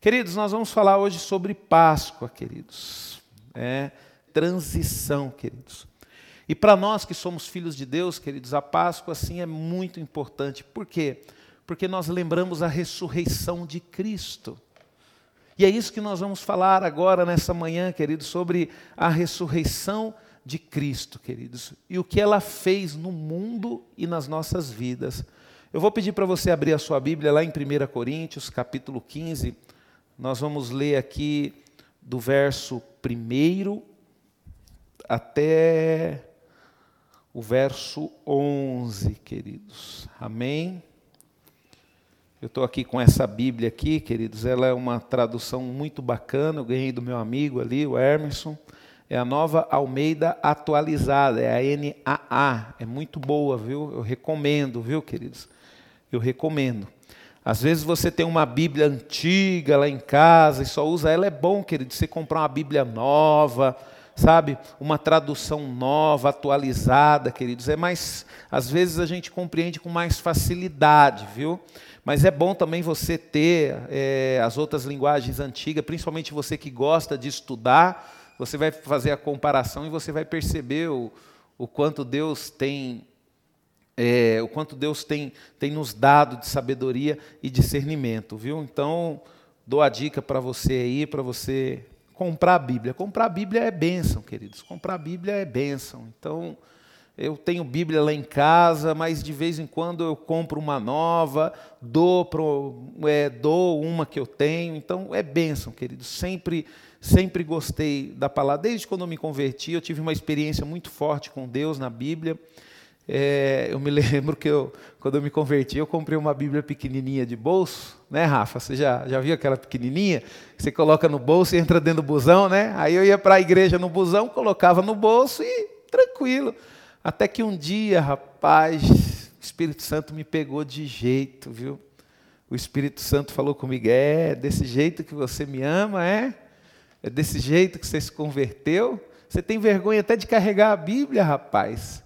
Queridos, nós vamos falar hoje sobre Páscoa, queridos. É transição, queridos. E para nós que somos filhos de Deus, queridos, a Páscoa sim é muito importante. Por quê? Porque nós lembramos a ressurreição de Cristo. E é isso que nós vamos falar agora nessa manhã, queridos, sobre a ressurreição de Cristo, queridos, e o que ela fez no mundo e nas nossas vidas. Eu vou pedir para você abrir a sua Bíblia lá em 1 Coríntios, capítulo 15. Nós vamos ler aqui do verso 1 até o verso 11, queridos. Amém? Eu estou aqui com essa Bíblia aqui, queridos. Ela é uma tradução muito bacana. Eu ganhei do meu amigo ali, o Emerson. É a nova Almeida atualizada, é a NAA. É muito boa, viu? Eu recomendo, viu, queridos? Eu recomendo. Às vezes você tem uma Bíblia antiga lá em casa e só usa ela, é bom, querido, você comprar uma Bíblia nova, sabe? Uma tradução nova, atualizada, queridos. É mais, às vezes a gente compreende com mais facilidade, viu? Mas é bom também você ter é, as outras linguagens antigas, principalmente você que gosta de estudar, você vai fazer a comparação e você vai perceber o, o quanto Deus tem é, o quanto Deus tem, tem nos dado de sabedoria e discernimento, viu? Então, dou a dica para você aí, para você comprar a Bíblia. Comprar a Bíblia é bênção, queridos. Comprar a Bíblia é bênção. Então, eu tenho Bíblia lá em casa, mas de vez em quando eu compro uma nova, dou, pro, é, dou uma que eu tenho. Então é bênção, querido. Sempre, sempre gostei da palavra. Desde quando eu me converti, eu tive uma experiência muito forte com Deus na Bíblia. É, eu me lembro que eu, quando eu me converti, eu comprei uma Bíblia pequenininha de bolso, né, Rafa? Você já, já viu aquela pequenininha? Você coloca no bolso e entra dentro do busão, né? Aí eu ia para a igreja no busão, colocava no bolso e tranquilo. Até que um dia, rapaz, o Espírito Santo me pegou de jeito, viu? O Espírito Santo falou comigo: é desse jeito que você me ama, é? É desse jeito que você se converteu? Você tem vergonha até de carregar a Bíblia, rapaz.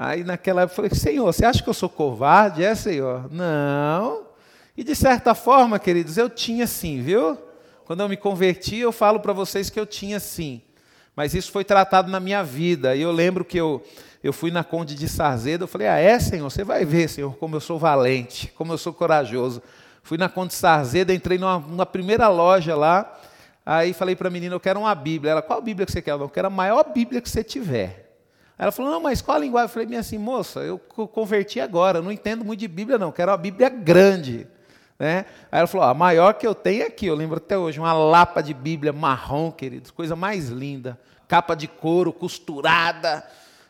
Aí naquela época eu falei: Senhor, você acha que eu sou covarde? É, Senhor? Não. E de certa forma, queridos, eu tinha sim, viu? Quando eu me converti, eu falo para vocês que eu tinha sim. Mas isso foi tratado na minha vida. E eu lembro que eu, eu fui na Conde de Sarzedo, eu falei, ah, é, Senhor? Você vai ver, Senhor, como eu sou valente, como eu sou corajoso. Fui na Conde de Sarzedo, entrei numa, numa primeira loja lá, aí falei para a menina, eu quero uma Bíblia. Ela, qual Bíblia que você quer? Eu quero a maior Bíblia que você tiver. Ela falou, não, mas qual a linguagem? Eu falei, minha assim, moça, eu converti agora, eu não entendo muito de Bíblia não, quero uma Bíblia grande. Né? Aí ela falou, a maior que eu tenho é aqui, eu lembro até hoje, uma lapa de Bíblia marrom, queridos, coisa mais linda, capa de couro, costurada,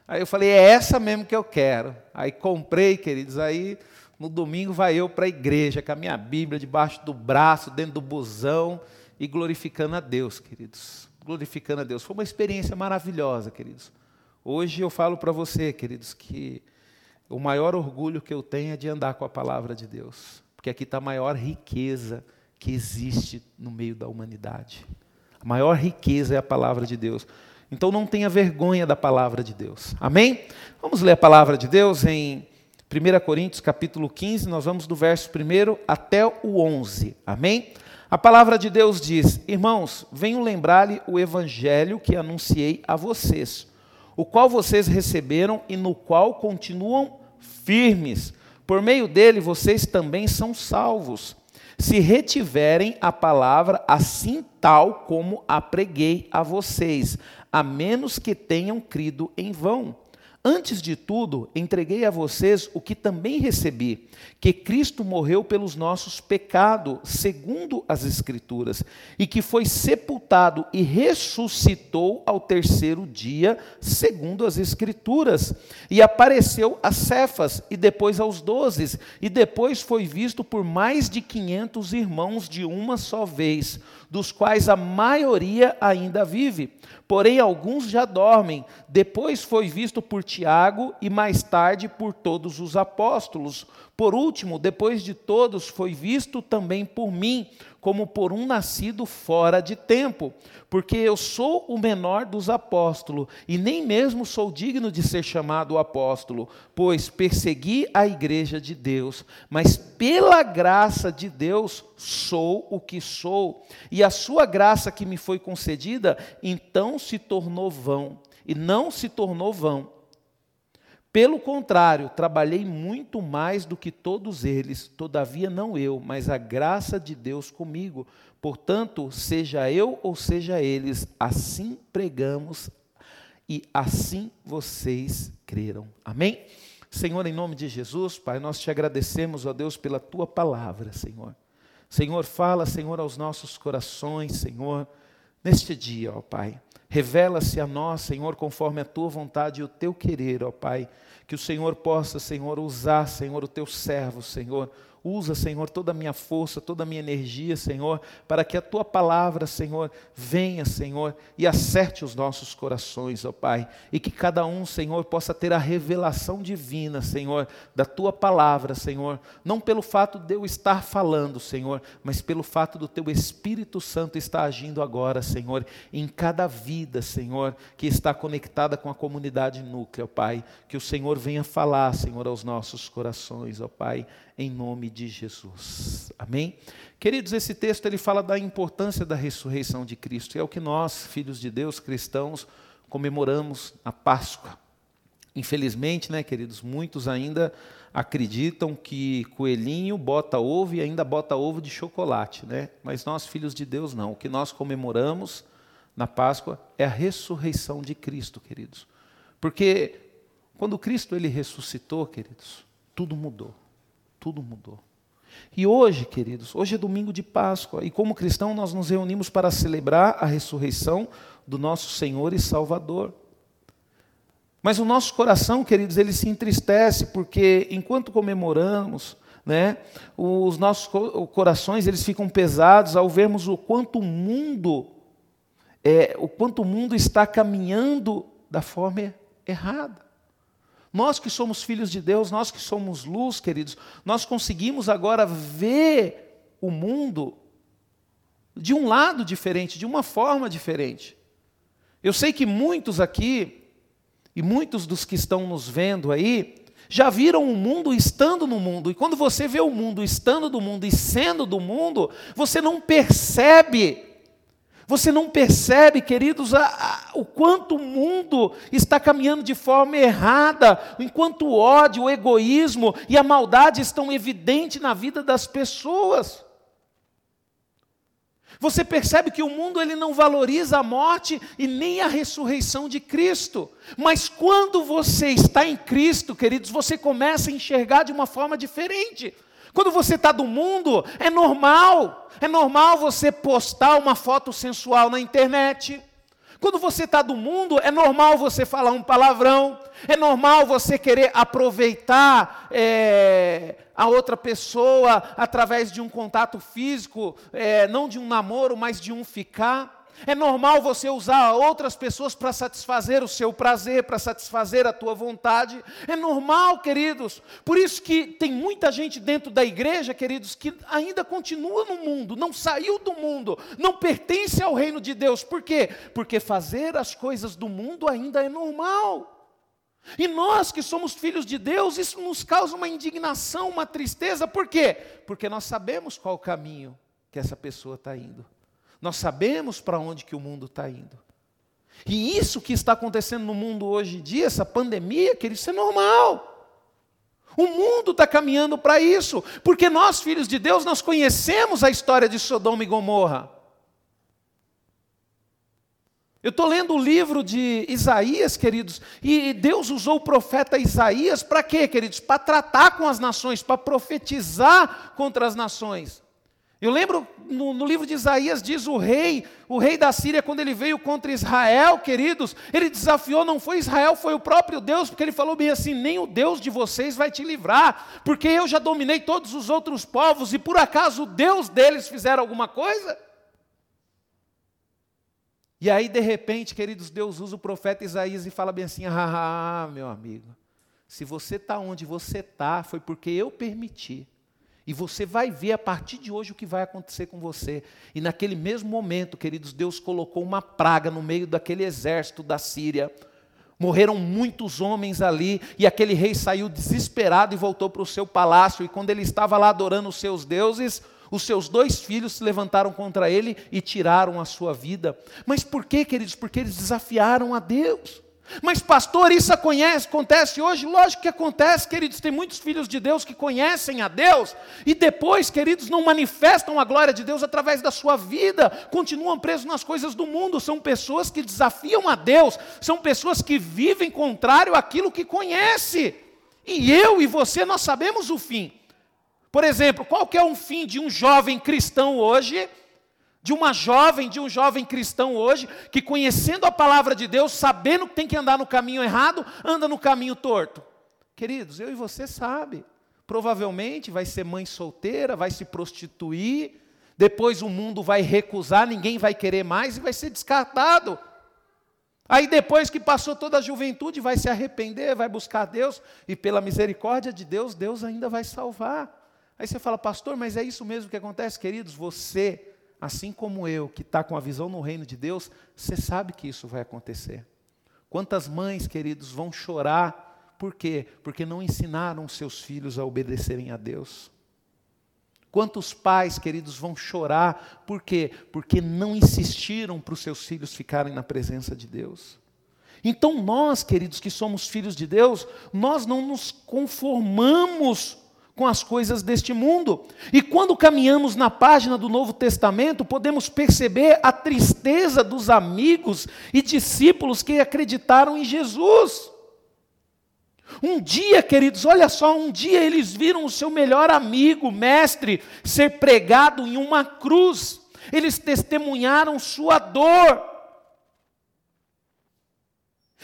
Aí eu falei, é essa mesmo que eu quero. Aí comprei, queridos, aí no domingo vai eu para a igreja, com a minha Bíblia debaixo do braço, dentro do busão, e glorificando a Deus, queridos. Glorificando a Deus. Foi uma experiência maravilhosa, queridos. Hoje eu falo para você, queridos, que o maior orgulho que eu tenho é de andar com a palavra de Deus. Porque aqui está a maior riqueza que existe no meio da humanidade. A maior riqueza é a palavra de Deus. Então não tenha vergonha da palavra de Deus. Amém? Vamos ler a palavra de Deus em 1 Coríntios capítulo 15, nós vamos do verso 1 até o 11. Amém? A palavra de Deus diz: Irmãos, venho lembrar-lhe o evangelho que anunciei a vocês, o qual vocês receberam e no qual continuam firmes. Por meio dele vocês também são salvos se retiverem a palavra assim tal como a preguei a vocês, a menos que tenham crido em vão. Antes de tudo, entreguei a vocês o que também recebi: que Cristo morreu pelos nossos pecados, segundo as Escrituras, e que foi sepultado e ressuscitou ao terceiro dia, segundo as Escrituras, e apareceu a Cefas, e depois aos doze, e depois foi visto por mais de quinhentos irmãos de uma só vez, dos quais a maioria ainda vive, porém alguns já dormem. Depois foi visto por Tiago e mais tarde por todos os apóstolos. Por último, depois de todos, foi visto também por mim, como por um nascido fora de tempo, porque eu sou o menor dos apóstolos, e nem mesmo sou digno de ser chamado apóstolo, pois persegui a igreja de Deus, mas pela graça de Deus sou o que sou, e a sua graça que me foi concedida, então se tornou vão, e não se tornou vão pelo contrário, trabalhei muito mais do que todos eles, todavia não eu, mas a graça de Deus comigo. Portanto, seja eu ou seja eles, assim pregamos e assim vocês creram. Amém? Senhor, em nome de Jesus, Pai, nós te agradecemos, ó Deus, pela tua palavra, Senhor. Senhor, fala, Senhor, aos nossos corações, Senhor, neste dia, ó Pai. Revela-se a nós, Senhor, conforme a tua vontade e o teu querer, ó Pai. Que o Senhor possa, Senhor, usar, Senhor, o teu servo, Senhor, Usa, Senhor, toda a minha força, toda a minha energia, Senhor, para que a tua palavra, Senhor, venha, Senhor, e acerte os nossos corações, ó Pai, e que cada um, Senhor, possa ter a revelação divina, Senhor, da tua palavra, Senhor, não pelo fato de eu estar falando, Senhor, mas pelo fato do teu Espírito Santo estar agindo agora, Senhor, em cada vida, Senhor, que está conectada com a comunidade núclea, ó Pai, que o Senhor venha falar, Senhor, aos nossos corações, ó Pai em nome de Jesus. Amém? Queridos, esse texto ele fala da importância da ressurreição de Cristo. E é o que nós, filhos de Deus, cristãos, comemoramos a Páscoa. Infelizmente, né, queridos, muitos ainda acreditam que coelhinho bota ovo e ainda bota ovo de chocolate, né? Mas nós, filhos de Deus, não. O que nós comemoramos na Páscoa é a ressurreição de Cristo, queridos. Porque quando Cristo ele ressuscitou, queridos, tudo mudou tudo mudou. E hoje, queridos, hoje é domingo de Páscoa, e como cristão nós nos reunimos para celebrar a ressurreição do nosso Senhor e Salvador. Mas o nosso coração, queridos, ele se entristece porque enquanto comemoramos, né, os nossos corações eles ficam pesados ao vermos o quanto o mundo é, o quanto o mundo está caminhando da forma errada. Nós que somos filhos de Deus, nós que somos luz, queridos, nós conseguimos agora ver o mundo de um lado diferente, de uma forma diferente. Eu sei que muitos aqui, e muitos dos que estão nos vendo aí, já viram o mundo estando no mundo, e quando você vê o mundo estando do mundo e sendo do mundo, você não percebe você não percebe, queridos, a, a, o quanto o mundo está caminhando de forma errada, enquanto o ódio, o egoísmo e a maldade estão evidentes na vida das pessoas. Você percebe que o mundo ele não valoriza a morte e nem a ressurreição de Cristo. Mas quando você está em Cristo, queridos, você começa a enxergar de uma forma diferente. Quando você está do mundo, é normal. É normal você postar uma foto sensual na internet. Quando você está do mundo, é normal você falar um palavrão. É normal você querer aproveitar é, a outra pessoa através de um contato físico, é, não de um namoro, mas de um ficar. É normal você usar outras pessoas para satisfazer o seu prazer, para satisfazer a tua vontade. É normal, queridos. Por isso que tem muita gente dentro da igreja, queridos, que ainda continua no mundo, não saiu do mundo, não pertence ao reino de Deus. Por quê? Porque fazer as coisas do mundo ainda é normal. E nós que somos filhos de Deus, isso nos causa uma indignação, uma tristeza. Por quê? Porque nós sabemos qual o caminho que essa pessoa está indo. Nós sabemos para onde que o mundo está indo. E isso que está acontecendo no mundo hoje em dia, essa pandemia, querido, isso é normal. O mundo está caminhando para isso, porque nós, filhos de Deus, nós conhecemos a história de Sodoma e Gomorra. Eu estou lendo o livro de Isaías, queridos, e Deus usou o profeta Isaías para quê, queridos? Para tratar com as nações, para profetizar contra as nações. Eu lembro no, no, livro de Isaías diz o rei, o rei da Síria, quando ele veio contra Israel, queridos, ele desafiou, não foi Israel, foi o próprio Deus, porque ele falou bem assim: nem o Deus de vocês vai te livrar, porque eu já dominei todos os outros povos, e por acaso o Deus deles fizeram alguma coisa? E aí, de repente, queridos, Deus usa o profeta Isaías e fala bem assim: ah, meu amigo, se você está onde você está, foi porque eu permiti. E você vai ver a partir de hoje o que vai acontecer com você. E naquele mesmo momento, queridos, Deus colocou uma praga no meio daquele exército da Síria. Morreram muitos homens ali, e aquele rei saiu desesperado e voltou para o seu palácio. E quando ele estava lá adorando os seus deuses, os seus dois filhos se levantaram contra ele e tiraram a sua vida. Mas por quê, queridos? Porque eles desafiaram a Deus. Mas, pastor, isso acontece hoje? Lógico que acontece, queridos. Tem muitos filhos de Deus que conhecem a Deus e depois, queridos, não manifestam a glória de Deus através da sua vida, continuam presos nas coisas do mundo. São pessoas que desafiam a Deus, são pessoas que vivem contrário àquilo que conhece. E eu e você, nós sabemos o fim. Por exemplo, qual que é o fim de um jovem cristão hoje? De uma jovem, de um jovem cristão hoje, que conhecendo a palavra de Deus, sabendo que tem que andar no caminho errado, anda no caminho torto. Queridos, eu e você sabe, provavelmente vai ser mãe solteira, vai se prostituir, depois o mundo vai recusar, ninguém vai querer mais e vai ser descartado. Aí depois que passou toda a juventude, vai se arrepender, vai buscar Deus, e pela misericórdia de Deus, Deus ainda vai salvar. Aí você fala, pastor, mas é isso mesmo que acontece, queridos? Você assim como eu, que está com a visão no reino de Deus, você sabe que isso vai acontecer. Quantas mães, queridos, vão chorar, por quê? Porque não ensinaram seus filhos a obedecerem a Deus. Quantos pais, queridos, vão chorar, por quê? Porque não insistiram para os seus filhos ficarem na presença de Deus. Então, nós, queridos, que somos filhos de Deus, nós não nos conformamos com as coisas deste mundo. E quando caminhamos na página do Novo Testamento, podemos perceber a tristeza dos amigos e discípulos que acreditaram em Jesus. Um dia, queridos, olha só, um dia eles viram o seu melhor amigo, mestre, ser pregado em uma cruz. Eles testemunharam sua dor.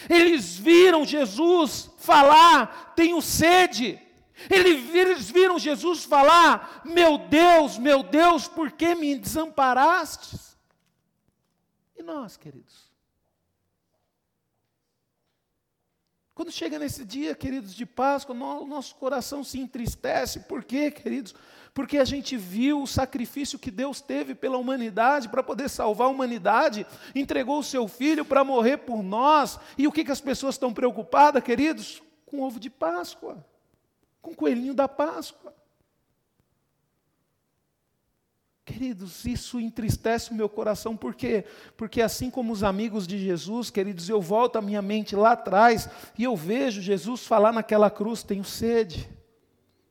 Eles viram Jesus falar: tenho sede. Eles viram Jesus falar: Meu Deus, meu Deus, por que me desamparastes? E nós, queridos? Quando chega nesse dia, queridos, de Páscoa, o nosso coração se entristece. Por quê, queridos? Porque a gente viu o sacrifício que Deus teve pela humanidade, para poder salvar a humanidade, entregou o seu filho para morrer por nós. E o que, que as pessoas estão preocupadas, queridos? Com ovo de Páscoa com o coelhinho da Páscoa. Queridos, isso entristece o meu coração, por quê? Porque assim como os amigos de Jesus, queridos, eu volto a minha mente lá atrás e eu vejo Jesus falar naquela cruz: tenho sede.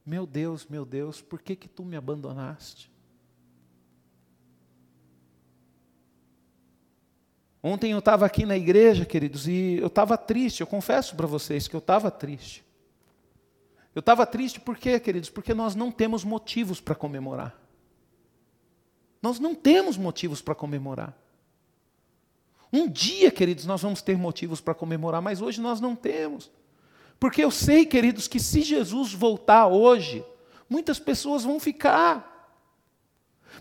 Meu Deus, meu Deus, por que que tu me abandonaste? Ontem eu estava aqui na igreja, queridos, e eu estava triste, eu confesso para vocês que eu estava triste. Eu estava triste por quê, queridos? Porque nós não temos motivos para comemorar. Nós não temos motivos para comemorar. Um dia, queridos, nós vamos ter motivos para comemorar, mas hoje nós não temos. Porque eu sei, queridos, que se Jesus voltar hoje, muitas pessoas vão ficar.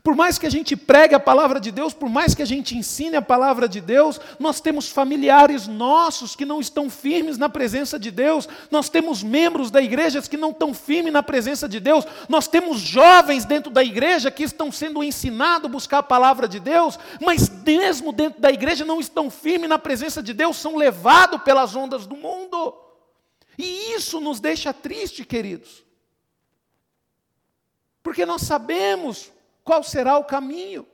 Por mais que a gente pregue a palavra de Deus, por mais que a gente ensine a palavra de Deus, nós temos familiares nossos que não estão firmes na presença de Deus, nós temos membros da igreja que não estão firmes na presença de Deus, nós temos jovens dentro da igreja que estão sendo ensinados a buscar a palavra de Deus, mas mesmo dentro da igreja não estão firmes na presença de Deus, são levados pelas ondas do mundo. E isso nos deixa triste, queridos. Porque nós sabemos qual será o caminho?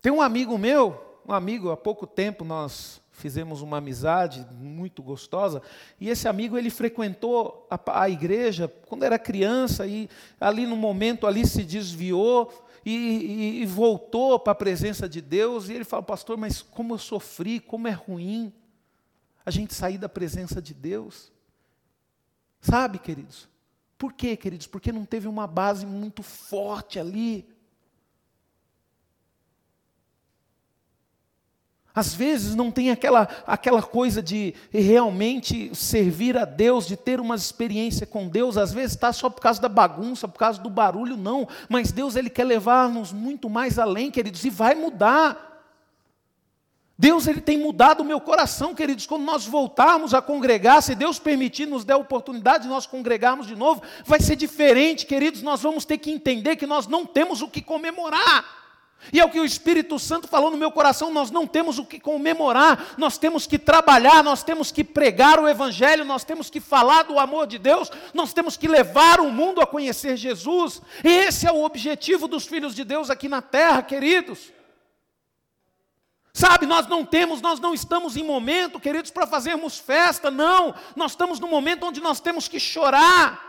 Tem um amigo meu, um amigo, há pouco tempo nós fizemos uma amizade muito gostosa, e esse amigo ele frequentou a, a igreja quando era criança, e ali no momento ali se desviou, e, e, e voltou para a presença de Deus, e ele falou, pastor, mas como eu sofri, como é ruim a gente sair da presença de Deus. Sabe, queridos? Por quê, queridos? Porque não teve uma base muito forte ali. Às vezes não tem aquela, aquela coisa de realmente servir a Deus, de ter uma experiência com Deus, às vezes está só por causa da bagunça, por causa do barulho, não. Mas Deus ele quer levar-nos muito mais além, queridos, e vai mudar. Deus ele tem mudado o meu coração, queridos, quando nós voltarmos a congregar, se Deus permitir, nos der a oportunidade de nós congregarmos de novo, vai ser diferente, queridos, nós vamos ter que entender que nós não temos o que comemorar. E é o que o Espírito Santo falou no meu coração: nós não temos o que comemorar, nós temos que trabalhar, nós temos que pregar o Evangelho, nós temos que falar do amor de Deus, nós temos que levar o mundo a conhecer Jesus. Esse é o objetivo dos filhos de Deus aqui na terra, queridos. Sabe, nós não temos, nós não estamos em momento, queridos, para fazermos festa, não. Nós estamos no momento onde nós temos que chorar.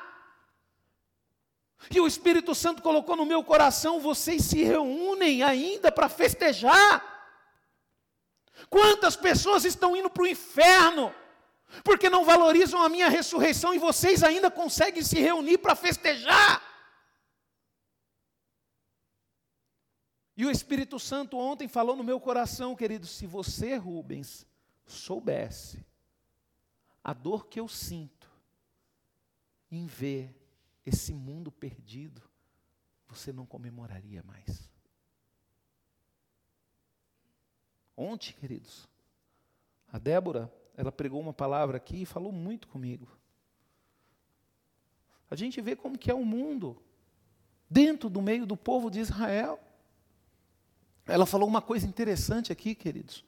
E o Espírito Santo colocou no meu coração: vocês se reúnem ainda para festejar. Quantas pessoas estão indo para o inferno, porque não valorizam a minha ressurreição e vocês ainda conseguem se reunir para festejar? E o Espírito Santo ontem falou no meu coração, querido: se você, Rubens, soubesse a dor que eu sinto em ver esse mundo perdido, você não comemoraria mais. Ontem, queridos, a Débora, ela pregou uma palavra aqui e falou muito comigo. A gente vê como que é o mundo dentro do meio do povo de Israel. Ela falou uma coisa interessante aqui, queridos.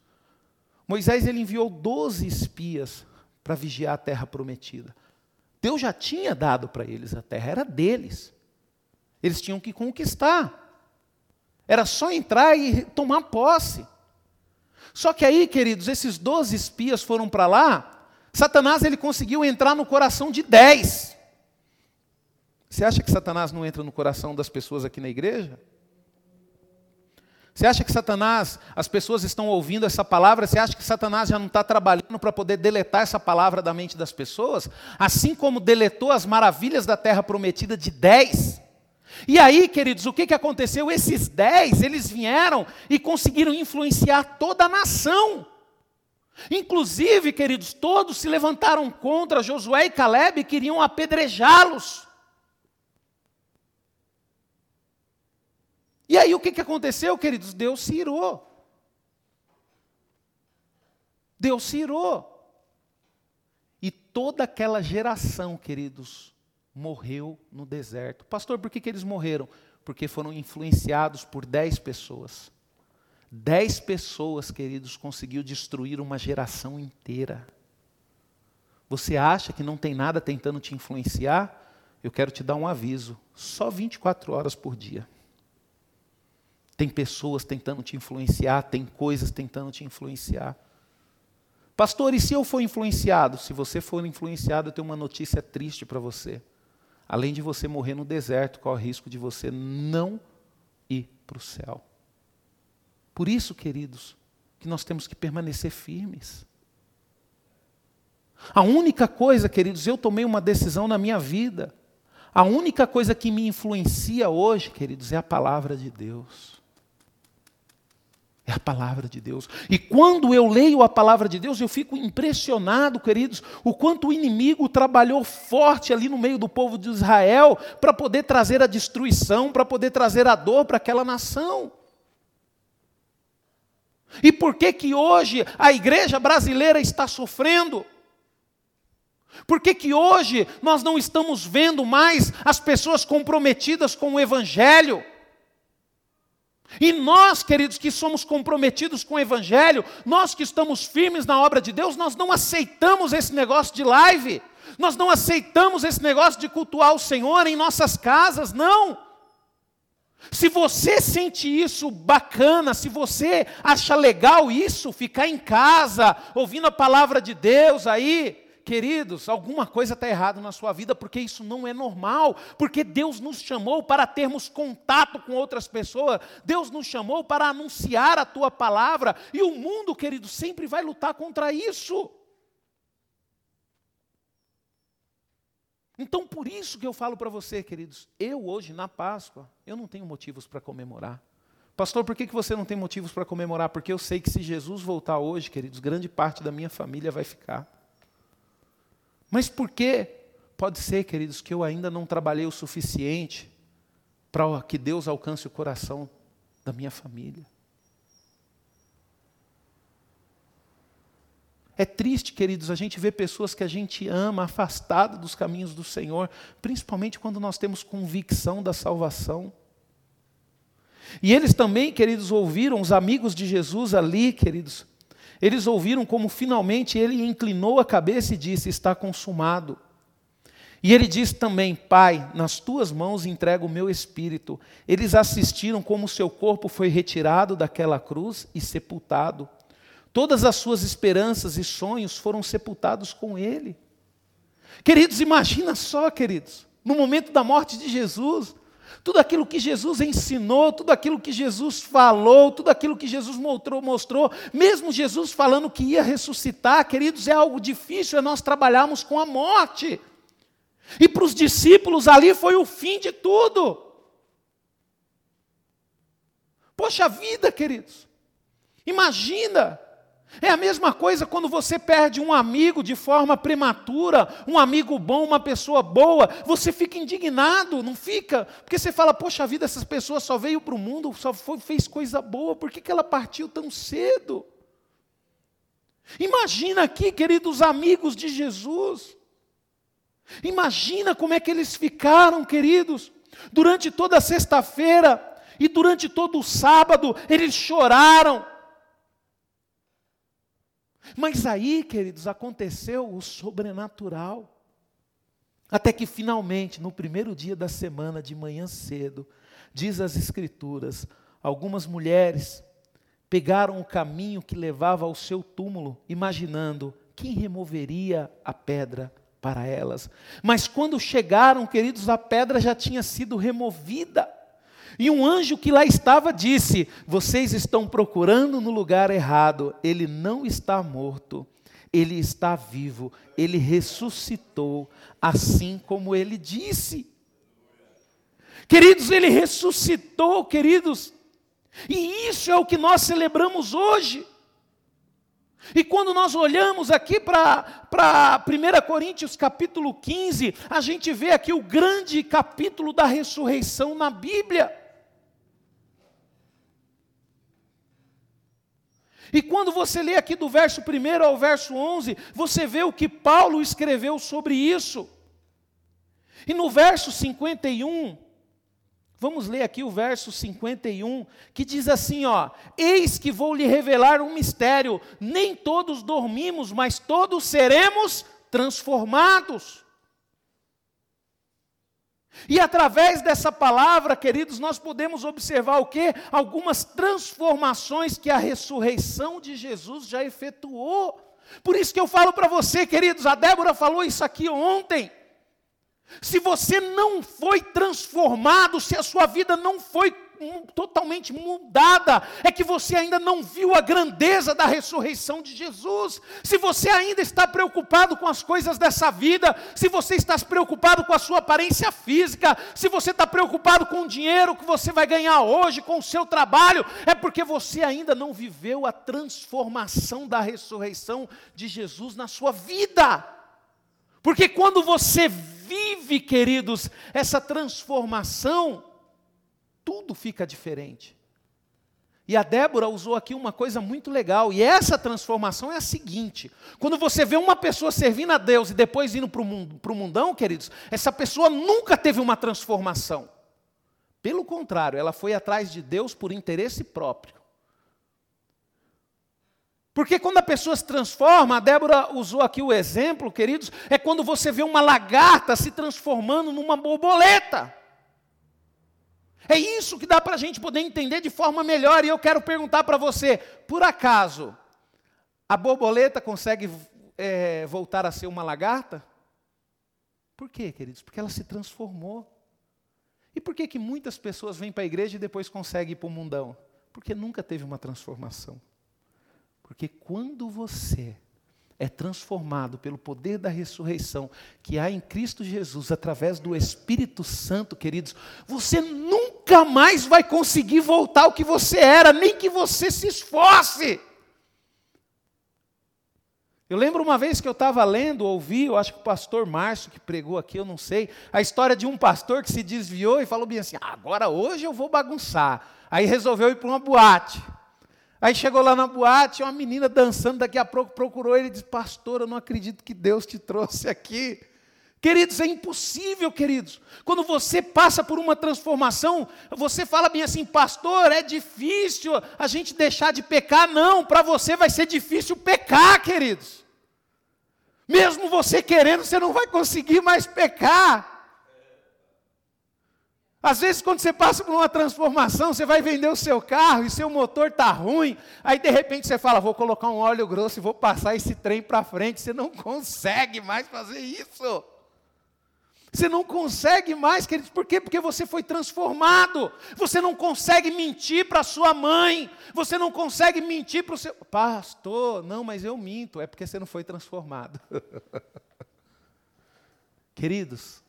Moisés ele enviou 12 espias para vigiar a terra prometida. Deus já tinha dado para eles a terra, era deles. Eles tinham que conquistar. Era só entrar e tomar posse. Só que aí, queridos, esses 12 espias foram para lá, Satanás ele conseguiu entrar no coração de 10. Você acha que Satanás não entra no coração das pessoas aqui na igreja? Você acha que Satanás, as pessoas estão ouvindo essa palavra, você acha que Satanás já não está trabalhando para poder deletar essa palavra da mente das pessoas? Assim como deletou as maravilhas da terra prometida de dez. E aí, queridos, o que, que aconteceu? Esses dez, eles vieram e conseguiram influenciar toda a nação. Inclusive, queridos, todos se levantaram contra Josué e Caleb e queriam apedrejá-los. E aí o que, que aconteceu, queridos? Deus se irou. Deus se irou. E toda aquela geração, queridos, morreu no deserto. Pastor, por que, que eles morreram? Porque foram influenciados por dez pessoas. Dez pessoas, queridos, conseguiu destruir uma geração inteira. Você acha que não tem nada tentando te influenciar? Eu quero te dar um aviso: só 24 horas por dia. Tem pessoas tentando te influenciar, tem coisas tentando te influenciar. Pastor, e se eu for influenciado? Se você for influenciado, eu tenho uma notícia triste para você. Além de você morrer no deserto, qual o risco de você não ir para o céu? Por isso, queridos, que nós temos que permanecer firmes. A única coisa, queridos, eu tomei uma decisão na minha vida. A única coisa que me influencia hoje, queridos, é a palavra de Deus. É a palavra de Deus. E quando eu leio a palavra de Deus, eu fico impressionado, queridos, o quanto o inimigo trabalhou forte ali no meio do povo de Israel para poder trazer a destruição, para poder trazer a dor para aquela nação. E por que que hoje a igreja brasileira está sofrendo? Por que, que hoje nós não estamos vendo mais as pessoas comprometidas com o Evangelho? E nós, queridos, que somos comprometidos com o Evangelho, nós que estamos firmes na obra de Deus, nós não aceitamos esse negócio de live, nós não aceitamos esse negócio de cultuar o Senhor em nossas casas, não. Se você sente isso bacana, se você acha legal isso, ficar em casa, ouvindo a palavra de Deus aí, Queridos, alguma coisa está errada na sua vida, porque isso não é normal, porque Deus nos chamou para termos contato com outras pessoas, Deus nos chamou para anunciar a tua palavra, e o mundo, querido, sempre vai lutar contra isso. Então, por isso que eu falo para você, queridos, eu hoje na Páscoa, eu não tenho motivos para comemorar, Pastor, por que você não tem motivos para comemorar? Porque eu sei que se Jesus voltar hoje, queridos, grande parte da minha família vai ficar. Mas por que? Pode ser, queridos, que eu ainda não trabalhei o suficiente para que Deus alcance o coração da minha família. É triste, queridos, a gente ver pessoas que a gente ama afastadas dos caminhos do Senhor, principalmente quando nós temos convicção da salvação. E eles também, queridos, ouviram, os amigos de Jesus ali, queridos, eles ouviram como finalmente ele inclinou a cabeça e disse: Está consumado. E ele disse também: Pai, nas tuas mãos entrego o meu espírito. Eles assistiram como seu corpo foi retirado daquela cruz e sepultado. Todas as suas esperanças e sonhos foram sepultados com ele. Queridos, imagina só, queridos, no momento da morte de Jesus, tudo aquilo que Jesus ensinou, tudo aquilo que Jesus falou, tudo aquilo que Jesus mostrou, mostrou, mesmo Jesus falando que ia ressuscitar, queridos, é algo difícil, é nós trabalharmos com a morte. E para os discípulos ali foi o fim de tudo. Poxa vida, queridos. Imagina é a mesma coisa quando você perde um amigo de forma prematura, um amigo bom, uma pessoa boa, você fica indignado, não fica? Porque você fala, poxa vida, essas pessoas só veio para o mundo, só foi, fez coisa boa, por que, que ela partiu tão cedo? Imagina aqui, queridos amigos de Jesus, imagina como é que eles ficaram, queridos, durante toda a sexta-feira e durante todo o sábado, eles choraram, mas aí, queridos, aconteceu o sobrenatural. Até que finalmente, no primeiro dia da semana, de manhã cedo, diz as Escrituras, algumas mulheres pegaram o caminho que levava ao seu túmulo, imaginando quem removeria a pedra para elas. Mas quando chegaram, queridos, a pedra já tinha sido removida. E um anjo que lá estava disse: Vocês estão procurando no lugar errado, ele não está morto, ele está vivo, ele ressuscitou, assim como ele disse. Queridos, ele ressuscitou, queridos, e isso é o que nós celebramos hoje. E quando nós olhamos aqui para 1 Coríntios capítulo 15, a gente vê aqui o grande capítulo da ressurreição na Bíblia. E quando você lê aqui do verso 1 ao verso 11, você vê o que Paulo escreveu sobre isso. E no verso 51, vamos ler aqui o verso 51, que diz assim, ó: Eis que vou lhe revelar um mistério, nem todos dormimos, mas todos seremos transformados. E através dessa palavra, queridos, nós podemos observar o que? Algumas transformações que a ressurreição de Jesus já efetuou. Por isso que eu falo para você, queridos, a Débora falou isso aqui ontem. Se você não foi transformado, se a sua vida não foi totalmente mudada, é que você ainda não viu a grandeza da ressurreição de Jesus. Se você ainda está preocupado com as coisas dessa vida, se você está preocupado com a sua aparência física, se você está preocupado com o dinheiro que você vai ganhar hoje, com o seu trabalho, é porque você ainda não viveu a transformação da ressurreição de Jesus na sua vida. Porque quando você vive, queridos, essa transformação, tudo fica diferente. E a Débora usou aqui uma coisa muito legal, e essa transformação é a seguinte: quando você vê uma pessoa servindo a Deus e depois indo para o mundão, queridos, essa pessoa nunca teve uma transformação. Pelo contrário, ela foi atrás de Deus por interesse próprio. Porque quando a pessoa se transforma, a Débora usou aqui o exemplo, queridos, é quando você vê uma lagarta se transformando numa borboleta. É isso que dá para a gente poder entender de forma melhor. E eu quero perguntar para você: por acaso, a borboleta consegue é, voltar a ser uma lagarta? Por quê, queridos? Porque ela se transformou. E por que, que muitas pessoas vêm para a igreja e depois conseguem ir para o mundão? Porque nunca teve uma transformação. Porque quando você é transformado pelo poder da ressurreição que há em Cristo Jesus, através do Espírito Santo, queridos, você nunca mais vai conseguir voltar ao que você era, nem que você se esforce. Eu lembro uma vez que eu estava lendo, ouvi, eu acho que o pastor Márcio que pregou aqui, eu não sei, a história de um pastor que se desviou e falou bem assim: ah, agora hoje eu vou bagunçar. Aí resolveu ir para uma boate. Aí chegou lá na boate, uma menina dançando, daqui a pouco procurou ele e disse: Pastor, eu não acredito que Deus te trouxe aqui. Queridos, é impossível, queridos. Quando você passa por uma transformação, você fala bem assim, pastor, é difícil a gente deixar de pecar. Não, para você vai ser difícil pecar, queridos. Mesmo você querendo, você não vai conseguir mais pecar. Às vezes, quando você passa por uma transformação, você vai vender o seu carro e seu motor está ruim, aí de repente você fala: vou colocar um óleo grosso e vou passar esse trem para frente. Você não consegue mais fazer isso. Você não consegue mais, queridos, por quê? Porque você foi transformado. Você não consegue mentir para sua mãe. Você não consegue mentir para o seu. Pastor, não, mas eu minto. É porque você não foi transformado. queridos,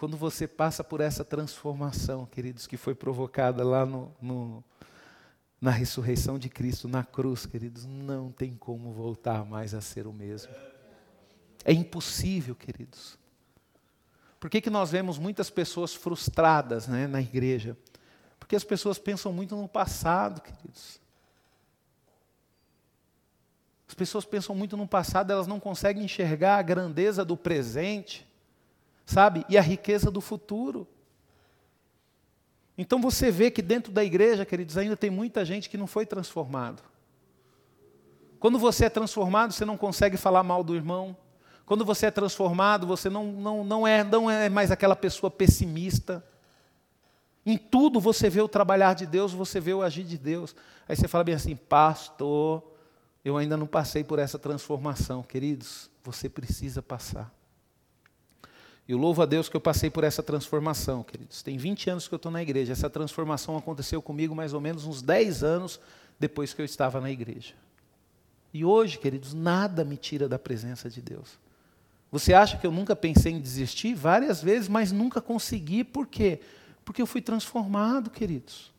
quando você passa por essa transformação, queridos, que foi provocada lá no, no, na ressurreição de Cristo, na cruz, queridos, não tem como voltar mais a ser o mesmo. É impossível, queridos. Por que, que nós vemos muitas pessoas frustradas né, na igreja? Porque as pessoas pensam muito no passado, queridos. As pessoas pensam muito no passado, elas não conseguem enxergar a grandeza do presente sabe? E a riqueza do futuro. Então você vê que dentro da igreja, queridos, ainda tem muita gente que não foi transformado. Quando você é transformado, você não consegue falar mal do irmão. Quando você é transformado, você não, não, não, é, não é mais aquela pessoa pessimista. Em tudo você vê o trabalhar de Deus, você vê o agir de Deus. Aí você fala bem assim, pastor, eu ainda não passei por essa transformação. Queridos, você precisa passar. Eu louvo a Deus que eu passei por essa transformação, queridos. Tem 20 anos que eu estou na igreja. Essa transformação aconteceu comigo mais ou menos uns 10 anos depois que eu estava na igreja. E hoje, queridos, nada me tira da presença de Deus. Você acha que eu nunca pensei em desistir? Várias vezes, mas nunca consegui. Por quê? Porque eu fui transformado, queridos.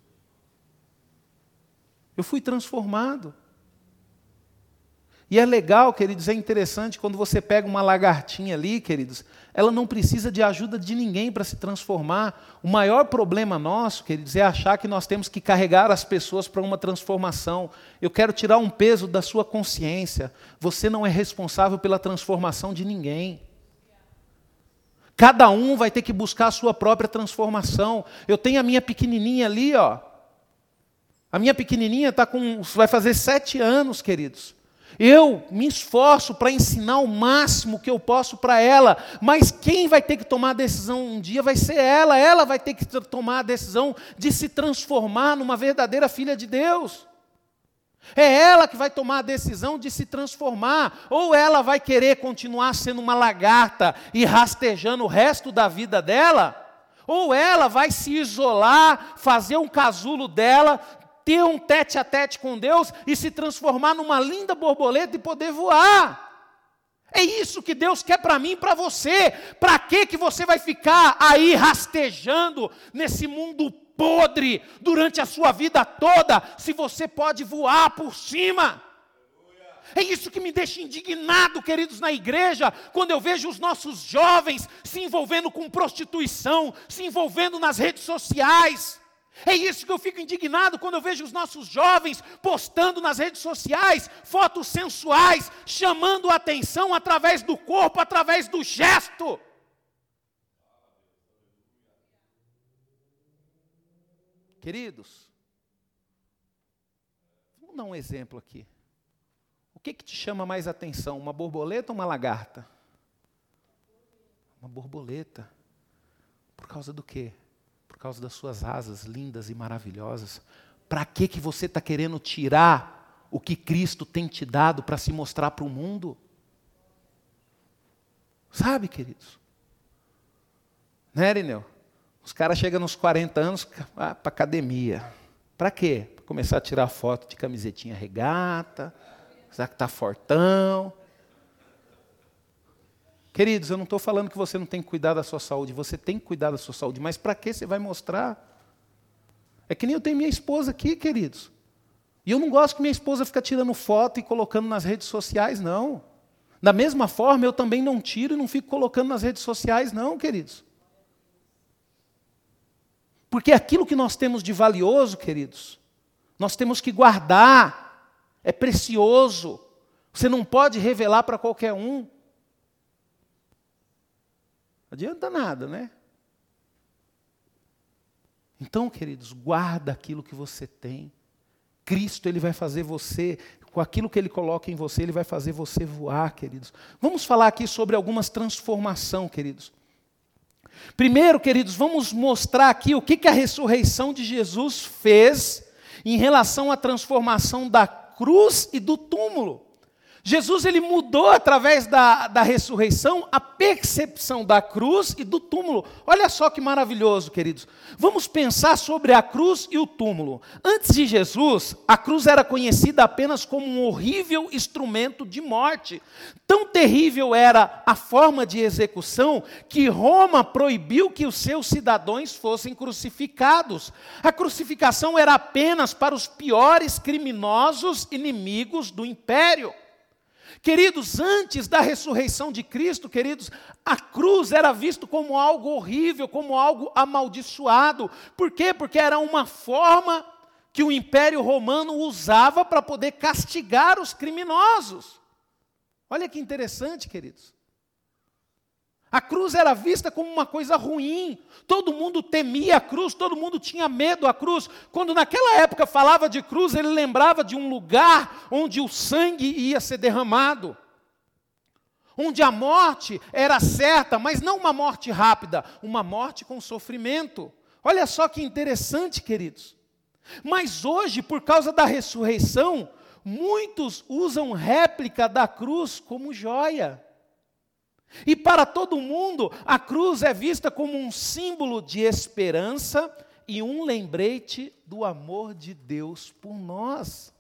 Eu fui transformado. E é legal, queridos, é interessante quando você pega uma lagartinha ali, queridos, ela não precisa de ajuda de ninguém para se transformar. O maior problema nosso, queridos, é achar que nós temos que carregar as pessoas para uma transformação. Eu quero tirar um peso da sua consciência. Você não é responsável pela transformação de ninguém. Cada um vai ter que buscar a sua própria transformação. Eu tenho a minha pequenininha ali, ó. A minha pequenininha está com, vai fazer sete anos, queridos. Eu me esforço para ensinar o máximo que eu posso para ela, mas quem vai ter que tomar a decisão um dia vai ser ela. Ela vai ter que tomar a decisão de se transformar numa verdadeira filha de Deus. É ela que vai tomar a decisão de se transformar, ou ela vai querer continuar sendo uma lagarta e rastejando o resto da vida dela, ou ela vai se isolar, fazer um casulo dela, ter um tete a tete com Deus e se transformar numa linda borboleta e poder voar. É isso que Deus quer para mim e para você. Para que que você vai ficar aí rastejando nesse mundo podre durante a sua vida toda, se você pode voar por cima? É isso que me deixa indignado, queridos, na igreja, quando eu vejo os nossos jovens se envolvendo com prostituição, se envolvendo nas redes sociais. É isso que eu fico indignado quando eu vejo os nossos jovens postando nas redes sociais fotos sensuais, chamando a atenção através do corpo, através do gesto. Queridos, vamos dar um exemplo aqui. O que, que te chama mais atenção, uma borboleta ou uma lagarta? Uma borboleta. Por causa do quê? Causa das suas asas lindas e maravilhosas. Para que que você está querendo tirar o que Cristo tem te dado para se mostrar para o mundo? Sabe, queridos? Né, Irineu? Os caras chegam nos 40 anos ah, para academia. Para quê? Para começar a tirar foto de camisetinha regata, Será que está fortão? Queridos, eu não estou falando que você não tem que cuidar da sua saúde, você tem que cuidar da sua saúde, mas para que você vai mostrar? É que nem eu tenho minha esposa aqui, queridos. E eu não gosto que minha esposa fique tirando foto e colocando nas redes sociais, não. Da mesma forma, eu também não tiro e não fico colocando nas redes sociais, não, queridos. Porque aquilo que nós temos de valioso, queridos, nós temos que guardar, é precioso. Você não pode revelar para qualquer um. Adianta nada, né? Então, queridos, guarda aquilo que você tem. Cristo, ele vai fazer você, com aquilo que ele coloca em você, ele vai fazer você voar, queridos. Vamos falar aqui sobre algumas transformação, queridos. Primeiro, queridos, vamos mostrar aqui o que, que a ressurreição de Jesus fez em relação à transformação da cruz e do túmulo. Jesus ele mudou através da, da ressurreição a percepção da cruz e do túmulo. Olha só que maravilhoso, queridos. Vamos pensar sobre a cruz e o túmulo. Antes de Jesus, a cruz era conhecida apenas como um horrível instrumento de morte. Tão terrível era a forma de execução que Roma proibiu que os seus cidadãos fossem crucificados. A crucificação era apenas para os piores criminosos inimigos do império. Queridos, antes da ressurreição de Cristo, queridos, a cruz era visto como algo horrível, como algo amaldiçoado. Por quê? Porque era uma forma que o Império Romano usava para poder castigar os criminosos. Olha que interessante, queridos. A cruz era vista como uma coisa ruim. Todo mundo temia a cruz, todo mundo tinha medo da cruz. Quando naquela época falava de cruz, ele lembrava de um lugar onde o sangue ia ser derramado. Onde a morte era certa, mas não uma morte rápida, uma morte com sofrimento. Olha só que interessante, queridos. Mas hoje, por causa da ressurreição, muitos usam réplica da cruz como joia. E para todo mundo, a cruz é vista como um símbolo de esperança e um lembrete do amor de Deus por nós.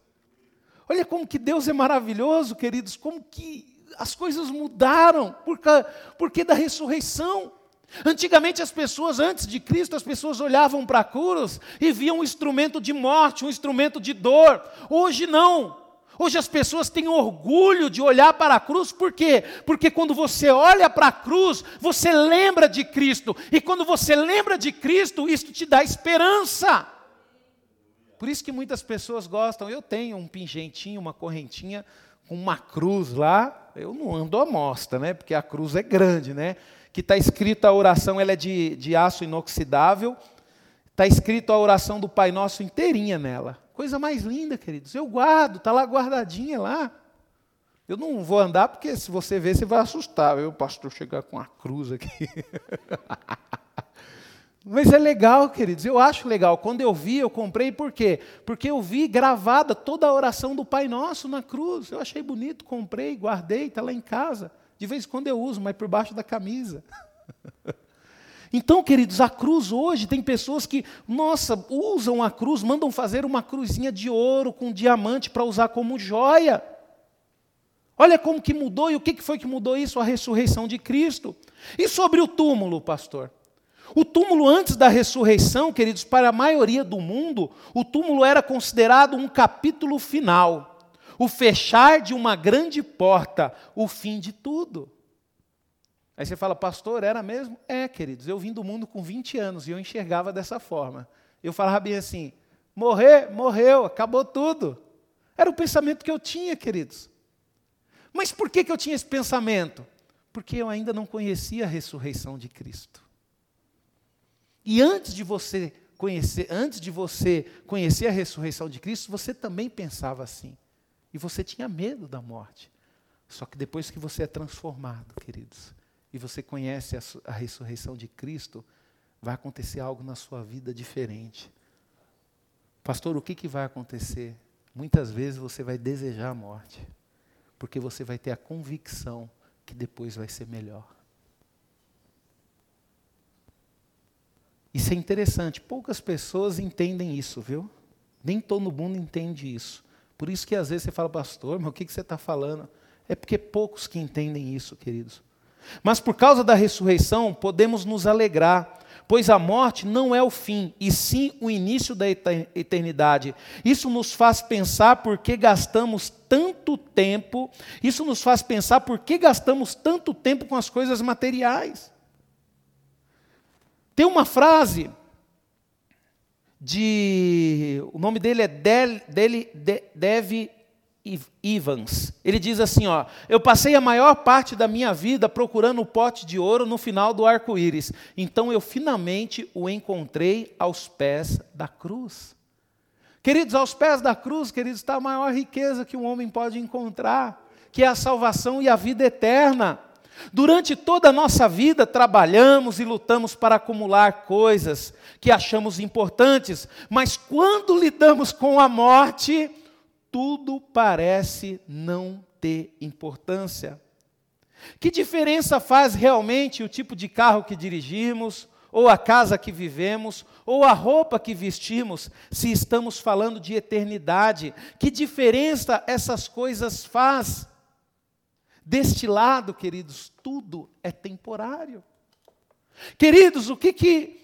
Olha como que Deus é maravilhoso, queridos, como que as coisas mudaram por, porque da ressurreição. Antigamente as pessoas, antes de Cristo, as pessoas olhavam para a cruz e viam um instrumento de morte, um instrumento de dor. Hoje não. Hoje as pessoas têm orgulho de olhar para a cruz, por quê? Porque quando você olha para a cruz, você lembra de Cristo, e quando você lembra de Cristo, isso te dá esperança. Por isso que muitas pessoas gostam. Eu tenho um pingentinho, uma correntinha com uma cruz lá. Eu não ando à mostra, né? Porque a cruz é grande, né? Que está escrito a oração, ela é de, de aço inoxidável. Está escrito a oração do Pai Nosso inteirinha nela. Coisa mais linda, queridos. Eu guardo, está lá guardadinha lá. Eu não vou andar porque se você ver, você vai assustar. Eu, pastor, chegar com a cruz aqui. Mas é legal, queridos, eu acho legal. Quando eu vi, eu comprei, por quê? Porque eu vi gravada toda a oração do Pai Nosso na cruz. Eu achei bonito, comprei, guardei, está lá em casa. De vez em quando eu uso, mas por baixo da camisa. Então, queridos, a cruz hoje tem pessoas que, nossa, usam a cruz, mandam fazer uma cruzinha de ouro com diamante para usar como joia. Olha como que mudou e o que foi que mudou isso? A ressurreição de Cristo. E sobre o túmulo, pastor? O túmulo antes da ressurreição, queridos, para a maioria do mundo, o túmulo era considerado um capítulo final, o fechar de uma grande porta, o fim de tudo. Aí você fala, pastor, era mesmo? É, queridos, eu vim do mundo com 20 anos e eu enxergava dessa forma. Eu falava bem assim: morrer, morreu, acabou tudo. Era o pensamento que eu tinha, queridos. Mas por que, que eu tinha esse pensamento? Porque eu ainda não conhecia a ressurreição de Cristo. E antes de você conhecer, antes de você conhecer a ressurreição de Cristo, você também pensava assim. E você tinha medo da morte. Só que depois que você é transformado, queridos, e você conhece a, a ressurreição de Cristo, vai acontecer algo na sua vida diferente. Pastor, o que, que vai acontecer? Muitas vezes você vai desejar a morte, porque você vai ter a convicção que depois vai ser melhor. Isso é interessante, poucas pessoas entendem isso, viu? Nem todo mundo entende isso. Por isso que às vezes você fala, pastor, mas o que você está falando? É porque poucos que entendem isso, queridos. Mas por causa da ressurreição, podemos nos alegrar, pois a morte não é o fim, e sim o início da eternidade. Isso nos faz pensar por que gastamos tanto tempo, isso nos faz pensar por que gastamos tanto tempo com as coisas materiais. Tem uma frase de. O nome dele é Del, Dele, De, Dev Evans. Ele diz assim: ó, Eu passei a maior parte da minha vida procurando o pote de ouro no final do arco-íris. Então eu finalmente o encontrei aos pés da cruz. Queridos, aos pés da cruz, queridos, está a maior riqueza que um homem pode encontrar, que é a salvação e a vida eterna. Durante toda a nossa vida, trabalhamos e lutamos para acumular coisas que achamos importantes, mas quando lidamos com a morte, tudo parece não ter importância. Que diferença faz realmente o tipo de carro que dirigimos, ou a casa que vivemos, ou a roupa que vestimos, se estamos falando de eternidade? Que diferença essas coisas faz? Deste lado, queridos, tudo é temporário. Queridos, o que que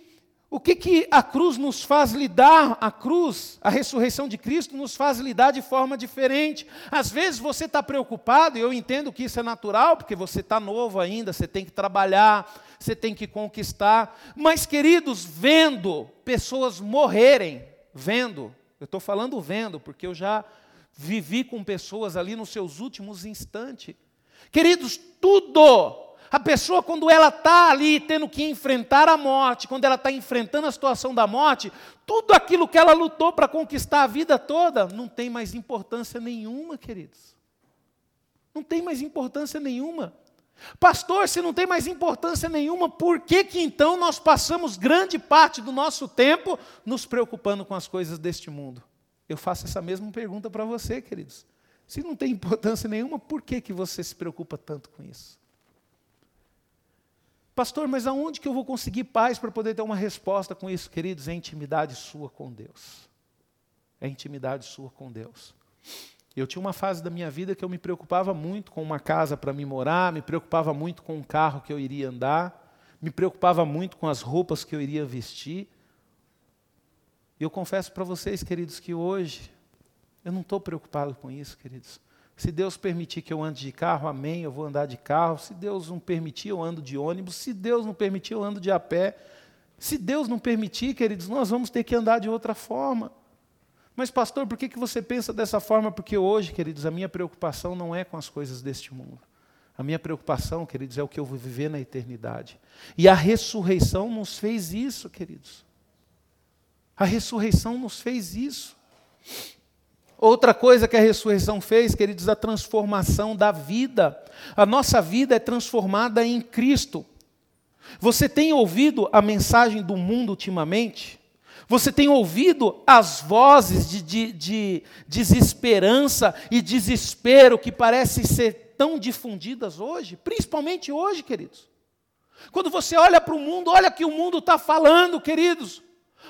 o que, que a cruz nos faz lidar? A cruz, a ressurreição de Cristo, nos faz lidar de forma diferente. Às vezes você está preocupado, e eu entendo que isso é natural, porque você está novo ainda, você tem que trabalhar, você tem que conquistar. Mas, queridos, vendo pessoas morrerem, vendo, eu estou falando vendo, porque eu já vivi com pessoas ali nos seus últimos instantes. Queridos, tudo a pessoa, quando ela está ali tendo que enfrentar a morte, quando ela está enfrentando a situação da morte, tudo aquilo que ela lutou para conquistar a vida toda, não tem mais importância nenhuma, queridos. Não tem mais importância nenhuma. Pastor, se não tem mais importância nenhuma, por que, que então nós passamos grande parte do nosso tempo nos preocupando com as coisas deste mundo? Eu faço essa mesma pergunta para você, queridos. Se não tem importância nenhuma, por que, que você se preocupa tanto com isso? Pastor, mas aonde que eu vou conseguir paz para poder ter uma resposta com isso, queridos? É intimidade sua com Deus. É intimidade sua com Deus. Eu tinha uma fase da minha vida que eu me preocupava muito com uma casa para me morar, me preocupava muito com o carro que eu iria andar, me preocupava muito com as roupas que eu iria vestir. E eu confesso para vocês, queridos, que hoje eu não estou preocupado com isso, queridos. Se Deus permitir que eu ande de carro, amém, eu vou andar de carro. Se Deus não permitir, eu ando de ônibus. Se Deus não permitir, eu ando de a pé. Se Deus não permitir, queridos, nós vamos ter que andar de outra forma. Mas, pastor, por que, que você pensa dessa forma? Porque hoje, queridos, a minha preocupação não é com as coisas deste mundo. A minha preocupação, queridos, é o que eu vou viver na eternidade. E a ressurreição nos fez isso, queridos. A ressurreição nos fez isso. Outra coisa que a ressurreição fez, queridos, a transformação da vida. A nossa vida é transformada em Cristo. Você tem ouvido a mensagem do mundo ultimamente? Você tem ouvido as vozes de, de, de desesperança e desespero que parecem ser tão difundidas hoje? Principalmente hoje, queridos. Quando você olha para o mundo, olha que o mundo está falando, queridos.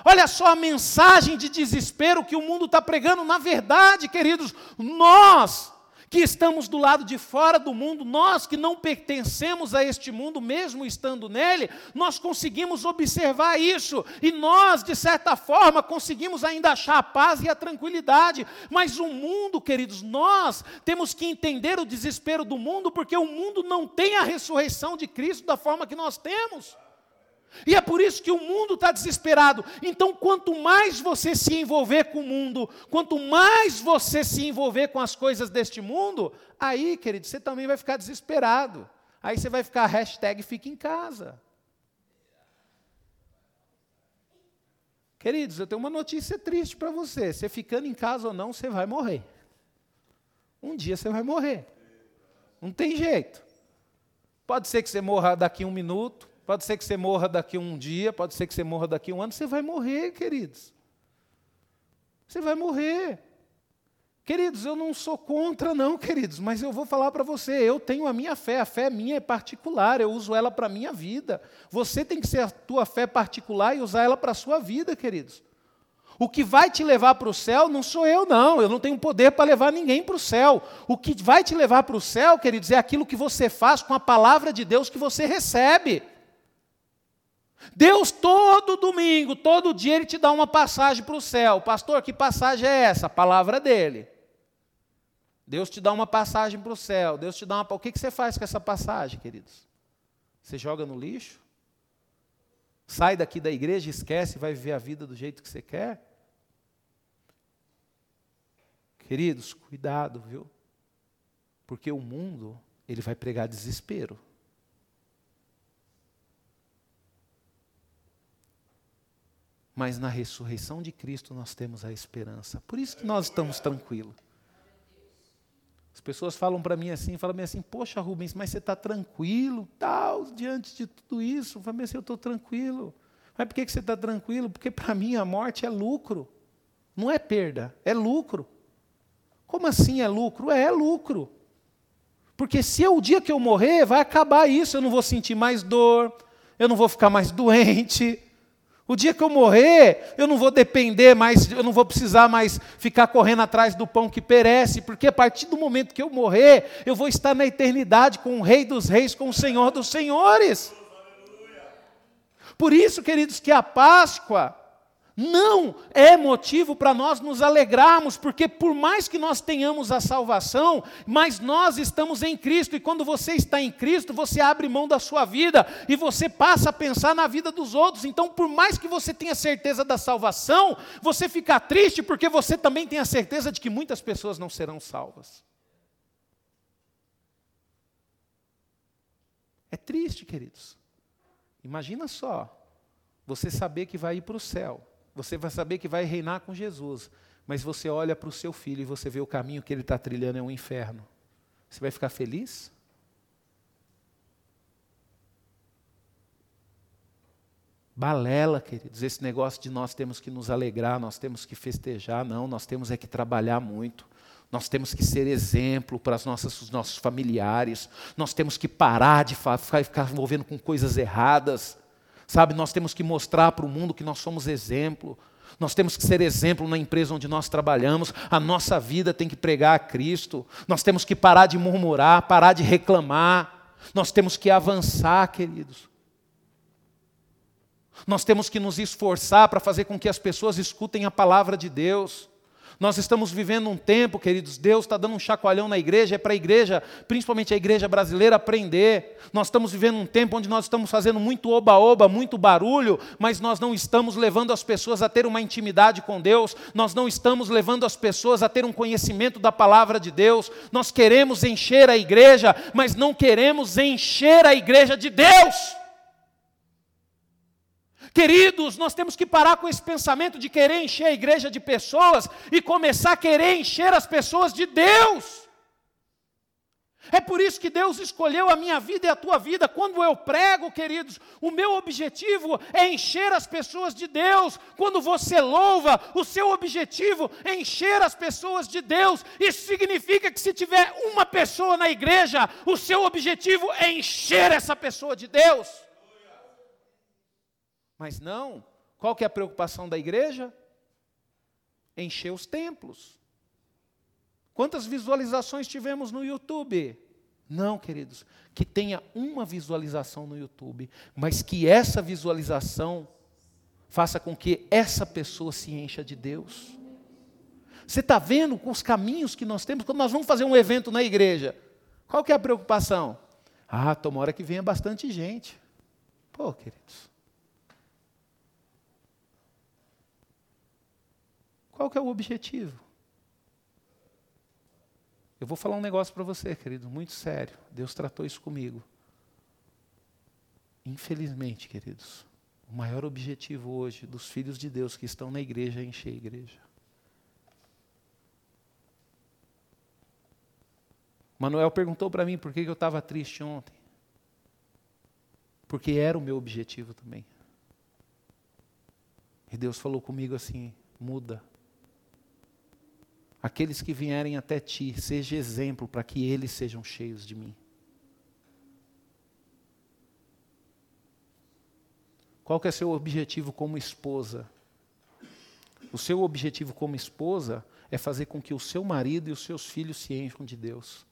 Olha só a mensagem de desespero que o mundo está pregando. Na verdade, queridos, nós que estamos do lado de fora do mundo, nós que não pertencemos a este mundo, mesmo estando nele, nós conseguimos observar isso e nós, de certa forma, conseguimos ainda achar a paz e a tranquilidade. Mas o mundo, queridos, nós temos que entender o desespero do mundo, porque o mundo não tem a ressurreição de Cristo da forma que nós temos. E é por isso que o mundo está desesperado. Então, quanto mais você se envolver com o mundo, quanto mais você se envolver com as coisas deste mundo, aí, querido, você também vai ficar desesperado. Aí você vai ficar hashtag fica em casa. Queridos, eu tenho uma notícia triste para você. Você ficando em casa ou não, você vai morrer. Um dia você vai morrer. Não tem jeito. Pode ser que você morra daqui a um minuto, Pode ser que você morra daqui um dia, pode ser que você morra daqui um ano. Você vai morrer, queridos. Você vai morrer. Queridos, eu não sou contra, não, queridos, mas eu vou falar para você, eu tenho a minha fé, a fé minha é particular, eu uso ela para a minha vida. Você tem que ser a tua fé particular e usar ela para a sua vida, queridos. O que vai te levar para o céu não sou eu, não. Eu não tenho poder para levar ninguém para o céu. O que vai te levar para o céu, queridos, é aquilo que você faz com a palavra de Deus que você recebe. Deus, todo domingo, todo dia, Ele te dá uma passagem para o céu. Pastor, que passagem é essa? A palavra dele. Deus te dá uma passagem para o céu. Deus te dá uma. O que, você faz com essa passagem, queridos? Você joga no lixo? Sai daqui da igreja, esquece e vai viver a vida do jeito que você quer? Queridos, cuidado, viu? Porque o mundo, ele vai pregar desespero. Mas na ressurreição de Cristo nós temos a esperança. Por isso que nós estamos tranquilos. As pessoas falam para mim assim, falam assim, poxa Rubens, mas você está tranquilo, tal, diante de tudo isso. Eu falo assim, eu estou tranquilo. Mas por que, que você está tranquilo? Porque para mim a morte é lucro. Não é perda, é lucro. Como assim é lucro? É, é lucro. Porque se eu, o dia que eu morrer, vai acabar isso, eu não vou sentir mais dor, eu não vou ficar mais doente, o dia que eu morrer, eu não vou depender mais, eu não vou precisar mais ficar correndo atrás do pão que perece, porque a partir do momento que eu morrer, eu vou estar na eternidade com o Rei dos Reis, com o Senhor dos Senhores. Por isso, queridos, que a Páscoa não é motivo para nós nos alegrarmos, porque por mais que nós tenhamos a salvação, mas nós estamos em Cristo, e quando você está em Cristo, você abre mão da sua vida e você passa a pensar na vida dos outros. Então, por mais que você tenha certeza da salvação, você fica triste porque você também tem a certeza de que muitas pessoas não serão salvas. É triste, queridos. Imagina só, você saber que vai ir para o céu você vai saber que vai reinar com Jesus. Mas você olha para o seu filho e você vê o caminho que ele está trilhando é um inferno. Você vai ficar feliz? Balela, queridos, esse negócio de nós temos que nos alegrar, nós temos que festejar, não, nós temos é que trabalhar muito. Nós temos que ser exemplo para os nossos familiares. Nós temos que parar de ficar envolvendo com coisas erradas. Sabe, nós temos que mostrar para o mundo que nós somos exemplo. Nós temos que ser exemplo na empresa onde nós trabalhamos. A nossa vida tem que pregar a Cristo. Nós temos que parar de murmurar, parar de reclamar. Nós temos que avançar, queridos. Nós temos que nos esforçar para fazer com que as pessoas escutem a palavra de Deus. Nós estamos vivendo um tempo, queridos, Deus está dando um chacoalhão na igreja, é para a igreja, principalmente a igreja brasileira, aprender. Nós estamos vivendo um tempo onde nós estamos fazendo muito oba-oba, muito barulho, mas nós não estamos levando as pessoas a ter uma intimidade com Deus, nós não estamos levando as pessoas a ter um conhecimento da palavra de Deus. Nós queremos encher a igreja, mas não queremos encher a igreja de Deus. Queridos, nós temos que parar com esse pensamento de querer encher a igreja de pessoas e começar a querer encher as pessoas de Deus. É por isso que Deus escolheu a minha vida e a tua vida. Quando eu prego, queridos, o meu objetivo é encher as pessoas de Deus. Quando você louva, o seu objetivo é encher as pessoas de Deus. Isso significa que se tiver uma pessoa na igreja, o seu objetivo é encher essa pessoa de Deus. Mas não, qual que é a preocupação da igreja? Encher os templos. Quantas visualizações tivemos no YouTube? Não, queridos, que tenha uma visualização no YouTube, mas que essa visualização faça com que essa pessoa se encha de Deus. Você está vendo com os caminhos que nós temos quando nós vamos fazer um evento na igreja? Qual que é a preocupação? Ah, tomara que venha bastante gente. Pô, queridos, Qual que é o objetivo? Eu vou falar um negócio para você, querido, muito sério. Deus tratou isso comigo. Infelizmente, queridos, o maior objetivo hoje dos filhos de Deus que estão na igreja é encher a igreja. Manuel perguntou para mim por que eu estava triste ontem. Porque era o meu objetivo também. E Deus falou comigo assim: muda. Aqueles que vierem até ti, seja exemplo para que eles sejam cheios de mim. Qual que é seu objetivo como esposa? O seu objetivo como esposa é fazer com que o seu marido e os seus filhos se encham de Deus.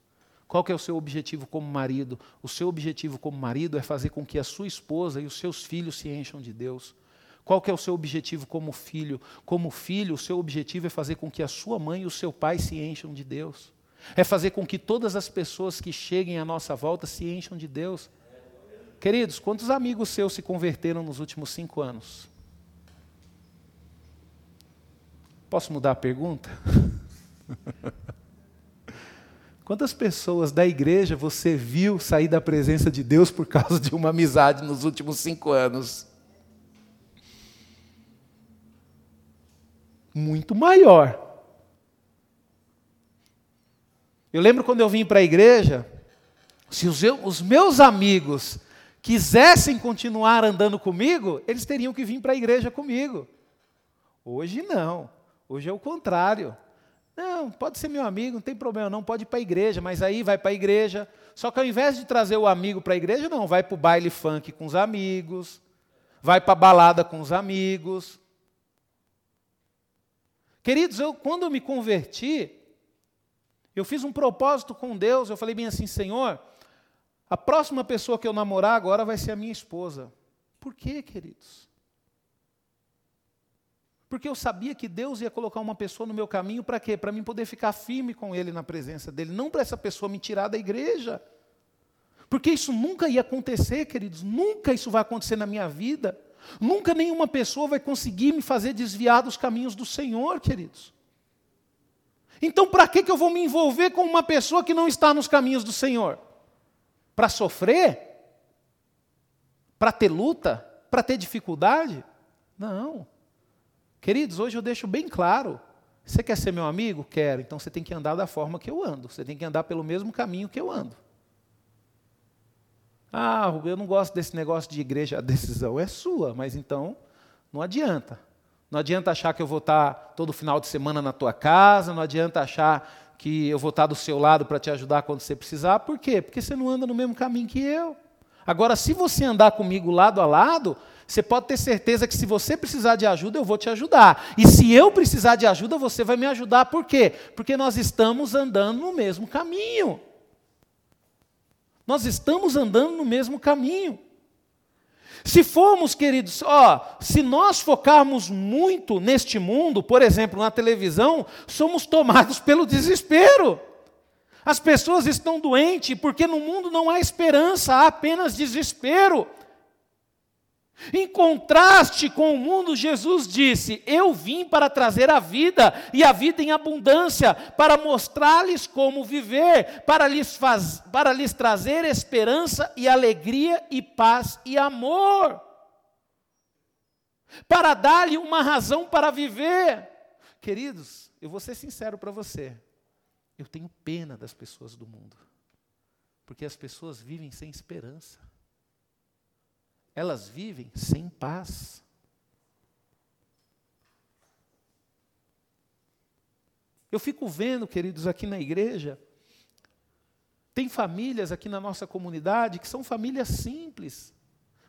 Qual que é o seu objetivo como marido? O seu objetivo como marido é fazer com que a sua esposa e os seus filhos se encham de Deus. Qual que é o seu objetivo como filho? Como filho, o seu objetivo é fazer com que a sua mãe e o seu pai se encham de Deus. É fazer com que todas as pessoas que cheguem à nossa volta se encham de Deus. Queridos, quantos amigos seus se converteram nos últimos cinco anos? Posso mudar a pergunta? Quantas pessoas da igreja você viu sair da presença de Deus por causa de uma amizade nos últimos cinco anos? Muito maior. Eu lembro quando eu vim para a igreja, se os, os meus amigos quisessem continuar andando comigo, eles teriam que vir para a igreja comigo. Hoje não. Hoje é o contrário. Não, pode ser meu amigo, não tem problema, não pode ir para a igreja, mas aí vai para a igreja. Só que ao invés de trazer o amigo para a igreja, não, vai para o baile funk com os amigos, vai para a balada com os amigos. Queridos, eu, quando eu me converti, eu fiz um propósito com Deus, eu falei bem assim, Senhor, a próxima pessoa que eu namorar agora vai ser a minha esposa. Por quê, queridos? Porque eu sabia que Deus ia colocar uma pessoa no meu caminho para quê? Para mim poder ficar firme com Ele na presença dEle, não para essa pessoa me tirar da igreja. Porque isso nunca ia acontecer, queridos, nunca isso vai acontecer na minha vida. Nunca nenhuma pessoa vai conseguir me fazer desviar dos caminhos do Senhor, queridos. Então, para que, que eu vou me envolver com uma pessoa que não está nos caminhos do Senhor? Para sofrer? Para ter luta? Para ter dificuldade? Não. Queridos, hoje eu deixo bem claro. Você quer ser meu amigo? Quero. Então você tem que andar da forma que eu ando. Você tem que andar pelo mesmo caminho que eu ando. Ah, eu não gosto desse negócio de igreja, a decisão é sua, mas então não adianta. Não adianta achar que eu vou estar todo final de semana na tua casa, não adianta achar que eu vou estar do seu lado para te ajudar quando você precisar. Por quê? Porque você não anda no mesmo caminho que eu. Agora, se você andar comigo lado a lado, você pode ter certeza que se você precisar de ajuda, eu vou te ajudar. E se eu precisar de ajuda, você vai me ajudar. Por quê? Porque nós estamos andando no mesmo caminho. Nós estamos andando no mesmo caminho. Se formos, queridos, ó, se nós focarmos muito neste mundo, por exemplo, na televisão, somos tomados pelo desespero. As pessoas estão doentes porque no mundo não há esperança, há apenas desespero. Em contraste com o mundo, Jesus disse: Eu vim para trazer a vida e a vida em abundância, para mostrar-lhes como viver, para lhes, faz, para lhes trazer esperança e alegria e paz e amor, para dar-lhe uma razão para viver. Queridos, eu vou ser sincero para você, eu tenho pena das pessoas do mundo, porque as pessoas vivem sem esperança elas vivem sem paz. Eu fico vendo, queridos, aqui na igreja, tem famílias aqui na nossa comunidade que são famílias simples,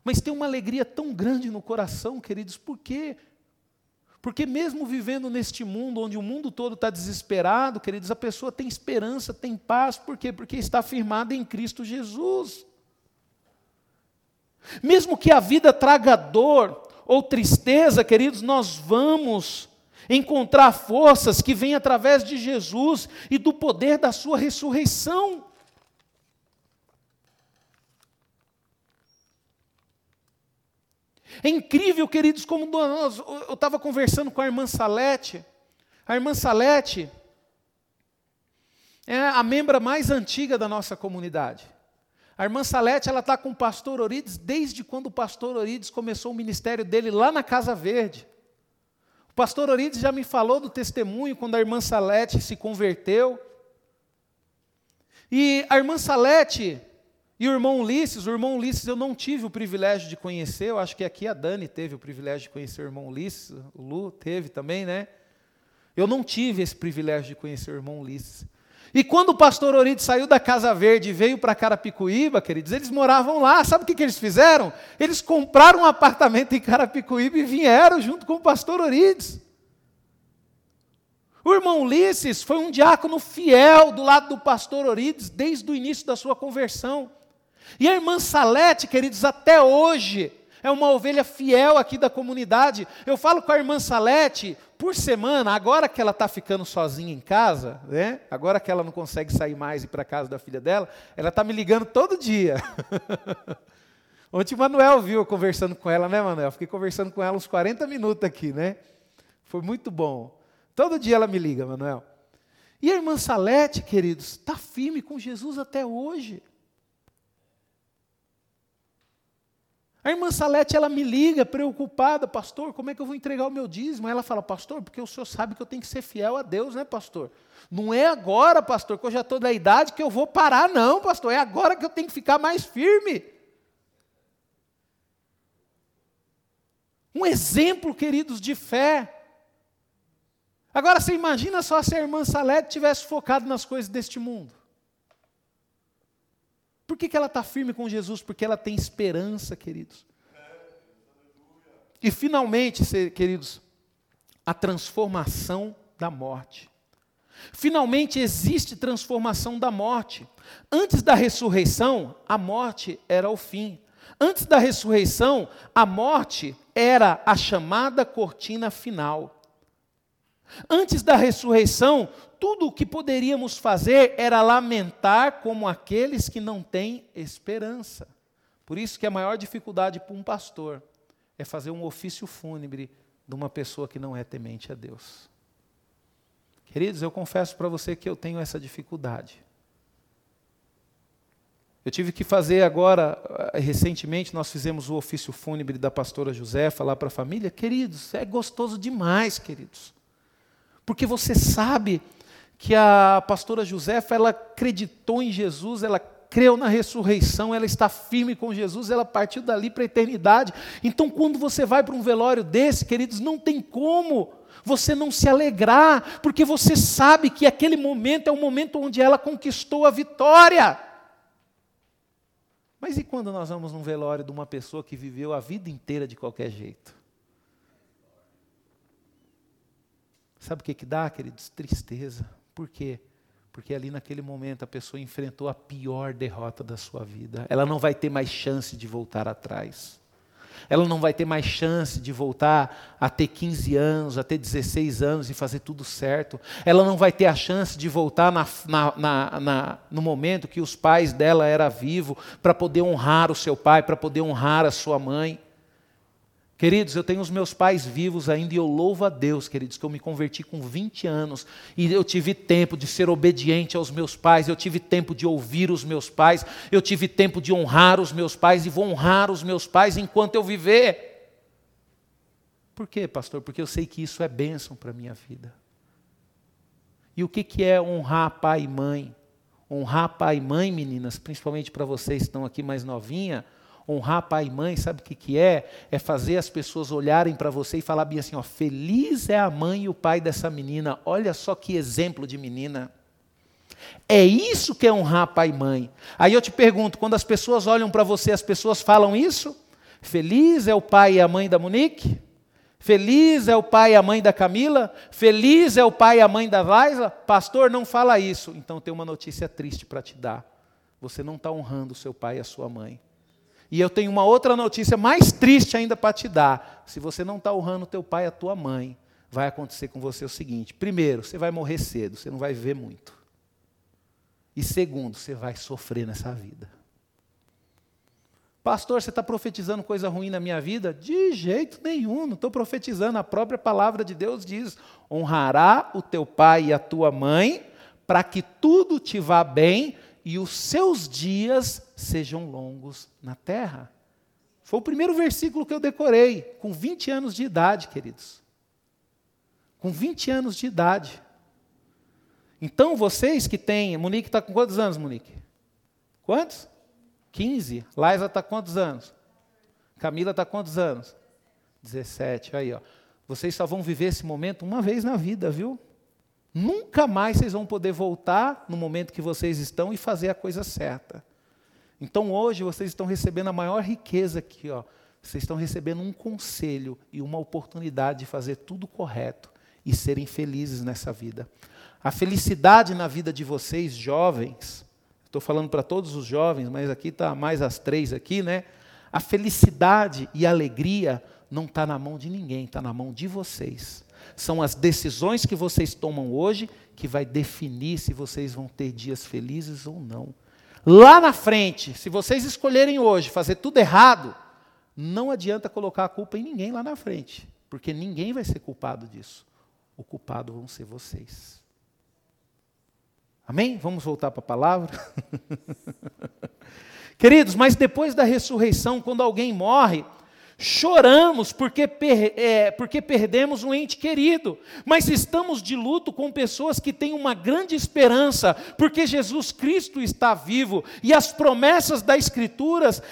mas tem uma alegria tão grande no coração, queridos, por quê? Porque mesmo vivendo neste mundo, onde o mundo todo está desesperado, queridos, a pessoa tem esperança, tem paz, por quê? Porque está firmada em Cristo Jesus. Mesmo que a vida traga dor ou tristeza, queridos, nós vamos encontrar forças que vêm através de Jesus e do poder da Sua ressurreição. É incrível, queridos, como nós, eu estava conversando com a irmã Salete. A irmã Salete é a membra mais antiga da nossa comunidade. A irmã Salete, ela está com o pastor Orides desde quando o pastor Orides começou o ministério dele lá na Casa Verde. O pastor Orides já me falou do testemunho quando a irmã Salete se converteu. E a irmã Salete e o irmão Ulisses, o irmão Ulisses eu não tive o privilégio de conhecer, eu acho que aqui a Dani teve o privilégio de conhecer o irmão Ulisses, o Lu teve também, né? Eu não tive esse privilégio de conhecer o irmão Ulisses. E quando o pastor Orides saiu da Casa Verde e veio para Carapicuíba, queridos, eles moravam lá. Sabe o que, que eles fizeram? Eles compraram um apartamento em Carapicuíba e vieram junto com o pastor Orides. O irmão Ulisses foi um diácono fiel do lado do pastor Orides desde o início da sua conversão. E a irmã Salete, queridos, até hoje é uma ovelha fiel aqui da comunidade. Eu falo com a irmã Salete por semana, agora que ela está ficando sozinha em casa, né? agora que ela não consegue sair mais e ir para casa da filha dela, ela está me ligando todo dia. Ontem o Manuel viu eu conversando com ela, né, Manuel? Fiquei conversando com ela uns 40 minutos aqui, né? Foi muito bom. Todo dia ela me liga, Manuel. E a irmã Salete, queridos, está firme com Jesus até hoje. A irmã Salete, ela me liga preocupada, pastor, como é que eu vou entregar o meu dízimo? Aí ela fala, pastor, porque o senhor sabe que eu tenho que ser fiel a Deus, né, pastor? Não é agora, pastor, que eu já estou da idade que eu vou parar, não, pastor, é agora que eu tenho que ficar mais firme. Um exemplo, queridos, de fé. Agora, você imagina só se a irmã Salete tivesse focado nas coisas deste mundo. Por que, que ela está firme com Jesus? Porque ela tem esperança, queridos. E finalmente, queridos, a transformação da morte. Finalmente existe transformação da morte. Antes da ressurreição, a morte era o fim. Antes da ressurreição, a morte era a chamada cortina final. Antes da ressurreição, tudo o que poderíamos fazer era lamentar como aqueles que não têm esperança. Por isso que a maior dificuldade para um pastor é fazer um ofício fúnebre de uma pessoa que não é temente a Deus. Queridos, eu confesso para você que eu tenho essa dificuldade. Eu tive que fazer agora, eh, recentemente, nós fizemos o ofício fúnebre da pastora José, falar para a família, queridos, é gostoso demais, queridos. Porque você sabe que a pastora Josefa, ela acreditou em Jesus, ela creu na ressurreição, ela está firme com Jesus, ela partiu dali para a eternidade. Então, quando você vai para um velório desse, queridos, não tem como você não se alegrar, porque você sabe que aquele momento é o momento onde ela conquistou a vitória. Mas e quando nós vamos num velório de uma pessoa que viveu a vida inteira de qualquer jeito? Sabe o que, que dá, queridos? Tristeza. Por quê? Porque ali naquele momento a pessoa enfrentou a pior derrota da sua vida. Ela não vai ter mais chance de voltar atrás. Ela não vai ter mais chance de voltar a ter 15 anos, a ter 16 anos e fazer tudo certo. Ela não vai ter a chance de voltar na, na, na, no momento que os pais dela eram vivos, para poder honrar o seu pai, para poder honrar a sua mãe. Queridos, eu tenho os meus pais vivos ainda e eu louvo a Deus, queridos, que eu me converti com 20 anos e eu tive tempo de ser obediente aos meus pais, eu tive tempo de ouvir os meus pais, eu tive tempo de honrar os meus pais e vou honrar os meus pais enquanto eu viver. Por quê, pastor? Porque eu sei que isso é bênção para a minha vida. E o que, que é honrar pai e mãe? Honrar pai e mãe, meninas, principalmente para vocês que estão aqui mais novinha, honrar pai e mãe, sabe o que, que é? É fazer as pessoas olharem para você e falar bem assim: ó, feliz é a mãe e o pai dessa menina, olha só que exemplo de menina. É isso que é honrar pai e mãe. Aí eu te pergunto: quando as pessoas olham para você, as pessoas falam isso? Feliz é o pai e a mãe da Monique? Feliz é o pai e a mãe da Camila? Feliz é o pai e a mãe da Vaisa? Pastor, não fala isso. Então tem uma notícia triste para te dar. Você não está honrando o seu pai e a sua mãe. E eu tenho uma outra notícia mais triste ainda para te dar. Se você não está honrando teu pai e a tua mãe, vai acontecer com você o seguinte: primeiro, você vai morrer cedo, você não vai viver muito. E segundo, você vai sofrer nessa vida. Pastor, você está profetizando coisa ruim na minha vida? De jeito nenhum, não estou profetizando. A própria palavra de Deus diz: honrará o teu pai e a tua mãe, para que tudo te vá bem e os seus dias sejam longos na terra. Foi o primeiro versículo que eu decorei, com 20 anos de idade, queridos. Com 20 anos de idade. Então, vocês que têm. Monique está com quantos anos, Monique? Quantos? 15. Laisa está quantos anos? Camila está quantos anos? 17. Aí, ó. Vocês só vão viver esse momento uma vez na vida, viu? Nunca mais vocês vão poder voltar no momento que vocês estão e fazer a coisa certa. Então hoje vocês estão recebendo a maior riqueza aqui, ó. Vocês estão recebendo um conselho e uma oportunidade de fazer tudo correto e serem felizes nessa vida. A felicidade na vida de vocês, jovens, estou falando para todos os jovens, mas aqui está mais as três aqui, né? A felicidade e a alegria não está na mão de ninguém, está na mão de vocês. São as decisões que vocês tomam hoje que vai definir se vocês vão ter dias felizes ou não. Lá na frente, se vocês escolherem hoje fazer tudo errado, não adianta colocar a culpa em ninguém lá na frente, porque ninguém vai ser culpado disso. O culpado vão ser vocês. Amém? Vamos voltar para a palavra? Queridos, mas depois da ressurreição, quando alguém morre, choramos porque, per, é, porque perdemos um ente querido, mas estamos de luto com pessoas que têm uma grande esperança, porque Jesus Cristo está vivo e as promessas da Escrituras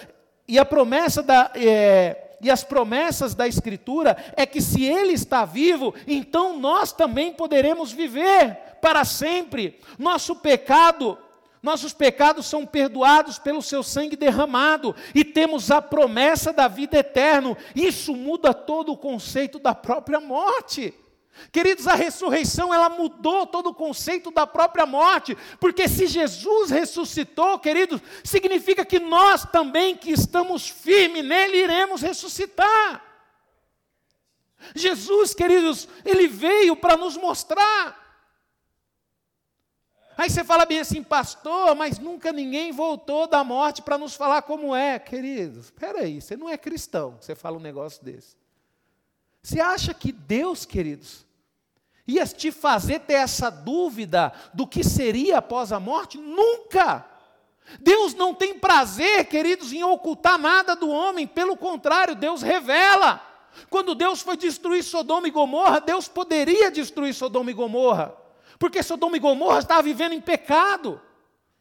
e a promessa da. É, e as promessas da Escritura é que se Ele está vivo, então nós também poderemos viver para sempre. Nosso pecado nossos pecados são perdoados pelo seu sangue derramado e temos a promessa da vida eterna. Isso muda todo o conceito da própria morte. Queridos, a ressurreição ela mudou todo o conceito da própria morte, porque se Jesus ressuscitou, queridos, significa que nós também que estamos firmes nele iremos ressuscitar. Jesus, queridos, ele veio para nos mostrar Aí você fala bem assim, pastor, mas nunca ninguém voltou da morte para nos falar como é. Queridos, espera aí, você não é cristão, você fala um negócio desse. Você acha que Deus, queridos, ia te fazer ter essa dúvida do que seria após a morte? Nunca! Deus não tem prazer, queridos, em ocultar nada do homem, pelo contrário, Deus revela. Quando Deus foi destruir Sodoma e Gomorra, Deus poderia destruir Sodoma e Gomorra. Porque Sodoma e Gomorra estava vivendo em pecado.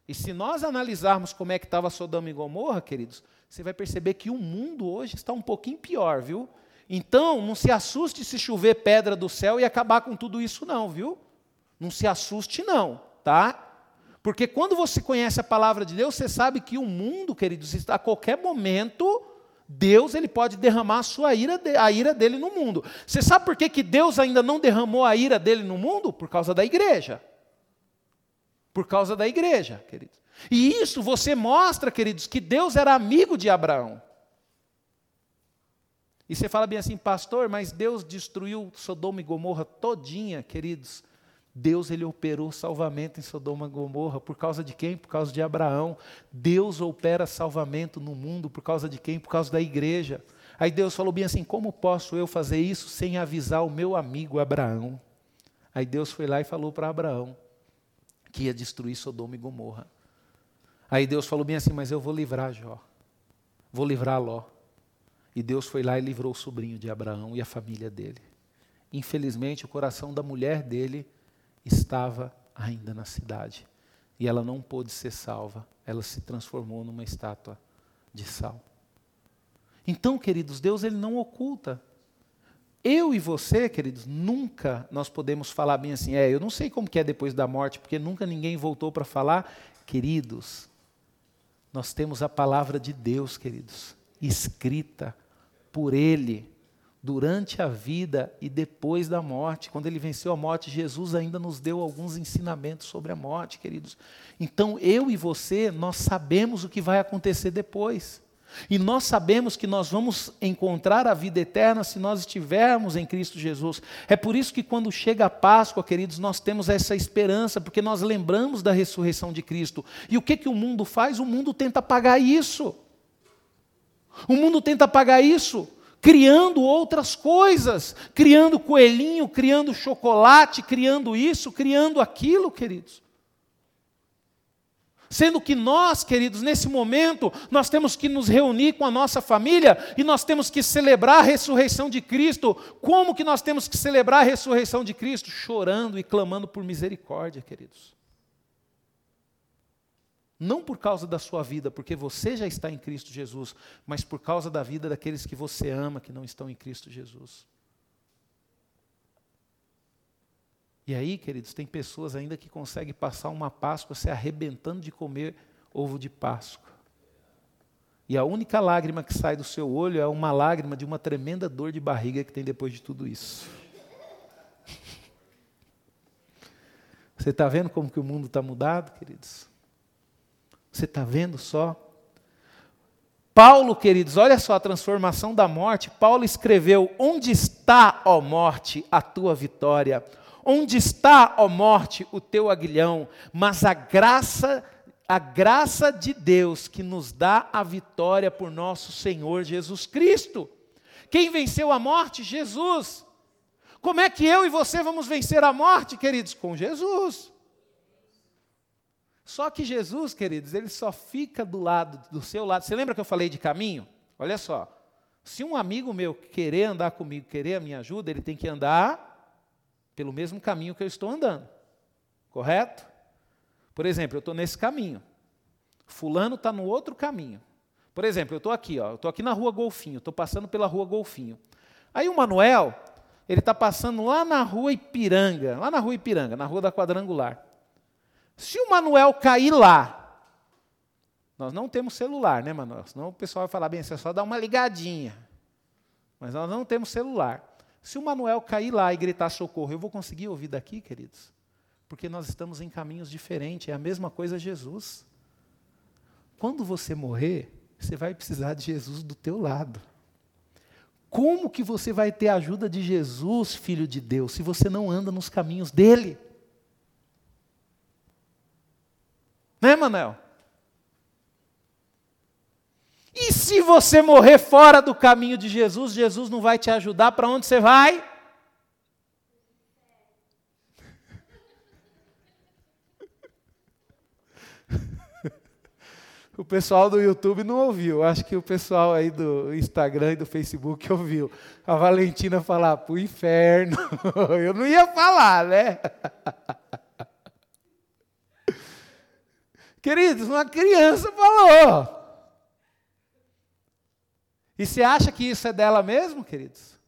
E se nós analisarmos como é que estava Sodoma e Gomorra, queridos, você vai perceber que o mundo hoje está um pouquinho pior, viu? Então, não se assuste se chover pedra do céu e acabar com tudo isso não, viu? Não se assuste não, tá? Porque quando você conhece a palavra de Deus, você sabe que o mundo, queridos, a qualquer momento Deus ele pode derramar a sua ira, a ira dele no mundo. Você sabe por que, que Deus ainda não derramou a ira dele no mundo? Por causa da igreja. Por causa da igreja, queridos. E isso você mostra, queridos, que Deus era amigo de Abraão. E você fala bem assim, pastor, mas Deus destruiu Sodoma e Gomorra todinha, queridos. Deus ele operou salvamento em Sodoma e Gomorra por causa de quem? Por causa de Abraão. Deus opera salvamento no mundo por causa de quem? Por causa da igreja. Aí Deus falou bem assim: como posso eu fazer isso sem avisar o meu amigo Abraão? Aí Deus foi lá e falou para Abraão que ia destruir Sodoma e Gomorra. Aí Deus falou bem assim: mas eu vou livrar Jó, vou livrar Ló. E Deus foi lá e livrou o sobrinho de Abraão e a família dele. Infelizmente, o coração da mulher dele estava ainda na cidade. E ela não pôde ser salva, ela se transformou numa estátua de sal. Então, queridos, Deus ele não oculta. Eu e você, queridos, nunca nós podemos falar bem assim, é, eu não sei como que é depois da morte, porque nunca ninguém voltou para falar. Queridos, nós temos a palavra de Deus, queridos, escrita por Ele durante a vida e depois da morte. Quando ele venceu a morte, Jesus ainda nos deu alguns ensinamentos sobre a morte, queridos. Então, eu e você, nós sabemos o que vai acontecer depois. E nós sabemos que nós vamos encontrar a vida eterna se nós estivermos em Cristo Jesus. É por isso que quando chega a Páscoa, queridos, nós temos essa esperança, porque nós lembramos da ressurreição de Cristo. E o que, que o mundo faz? O mundo tenta apagar isso. O mundo tenta apagar isso criando outras coisas, criando coelhinho, criando chocolate, criando isso, criando aquilo, queridos. Sendo que nós, queridos, nesse momento, nós temos que nos reunir com a nossa família e nós temos que celebrar a ressurreição de Cristo. Como que nós temos que celebrar a ressurreição de Cristo? Chorando e clamando por misericórdia, queridos. Não por causa da sua vida, porque você já está em Cristo Jesus, mas por causa da vida daqueles que você ama, que não estão em Cristo Jesus. E aí, queridos, tem pessoas ainda que conseguem passar uma Páscoa se arrebentando de comer ovo de Páscoa. E a única lágrima que sai do seu olho é uma lágrima de uma tremenda dor de barriga que tem depois de tudo isso. Você está vendo como que o mundo está mudado, queridos? Você está vendo só? Paulo, queridos, olha só a transformação da morte. Paulo escreveu: Onde está, ó morte, a tua vitória? Onde está, ó morte, o teu aguilhão? Mas a graça, a graça de Deus que nos dá a vitória por nosso Senhor Jesus Cristo. Quem venceu a morte? Jesus. Como é que eu e você vamos vencer a morte, queridos? Com Jesus. Só que Jesus, queridos, ele só fica do lado, do seu lado. Você lembra que eu falei de caminho? Olha só. Se um amigo meu querer andar comigo, querer a minha ajuda, ele tem que andar pelo mesmo caminho que eu estou andando. Correto? Por exemplo, eu estou nesse caminho. Fulano está no outro caminho. Por exemplo, eu estou aqui, ó, eu estou aqui na rua Golfinho, estou passando pela rua Golfinho. Aí o Manuel, ele está passando lá na rua Ipiranga, lá na rua Ipiranga, na rua da Quadrangular. Se o Manuel cair lá, nós não temos celular, né, Manuel? Senão o pessoal vai falar, bem, você só dá uma ligadinha. Mas nós não temos celular. Se o Manuel cair lá e gritar socorro, eu vou conseguir ouvir daqui, queridos? Porque nós estamos em caminhos diferentes, é a mesma coisa Jesus. Quando você morrer, você vai precisar de Jesus do teu lado. Como que você vai ter a ajuda de Jesus, filho de Deus, se você não anda nos caminhos dele? Né, Manel? E se você morrer fora do caminho de Jesus, Jesus não vai te ajudar, para onde você vai? O pessoal do YouTube não ouviu, acho que o pessoal aí do Instagram e do Facebook ouviu. A Valentina falar para o inferno. Eu não ia falar, né? Queridos, uma criança falou. E você acha que isso é dela mesmo, queridos?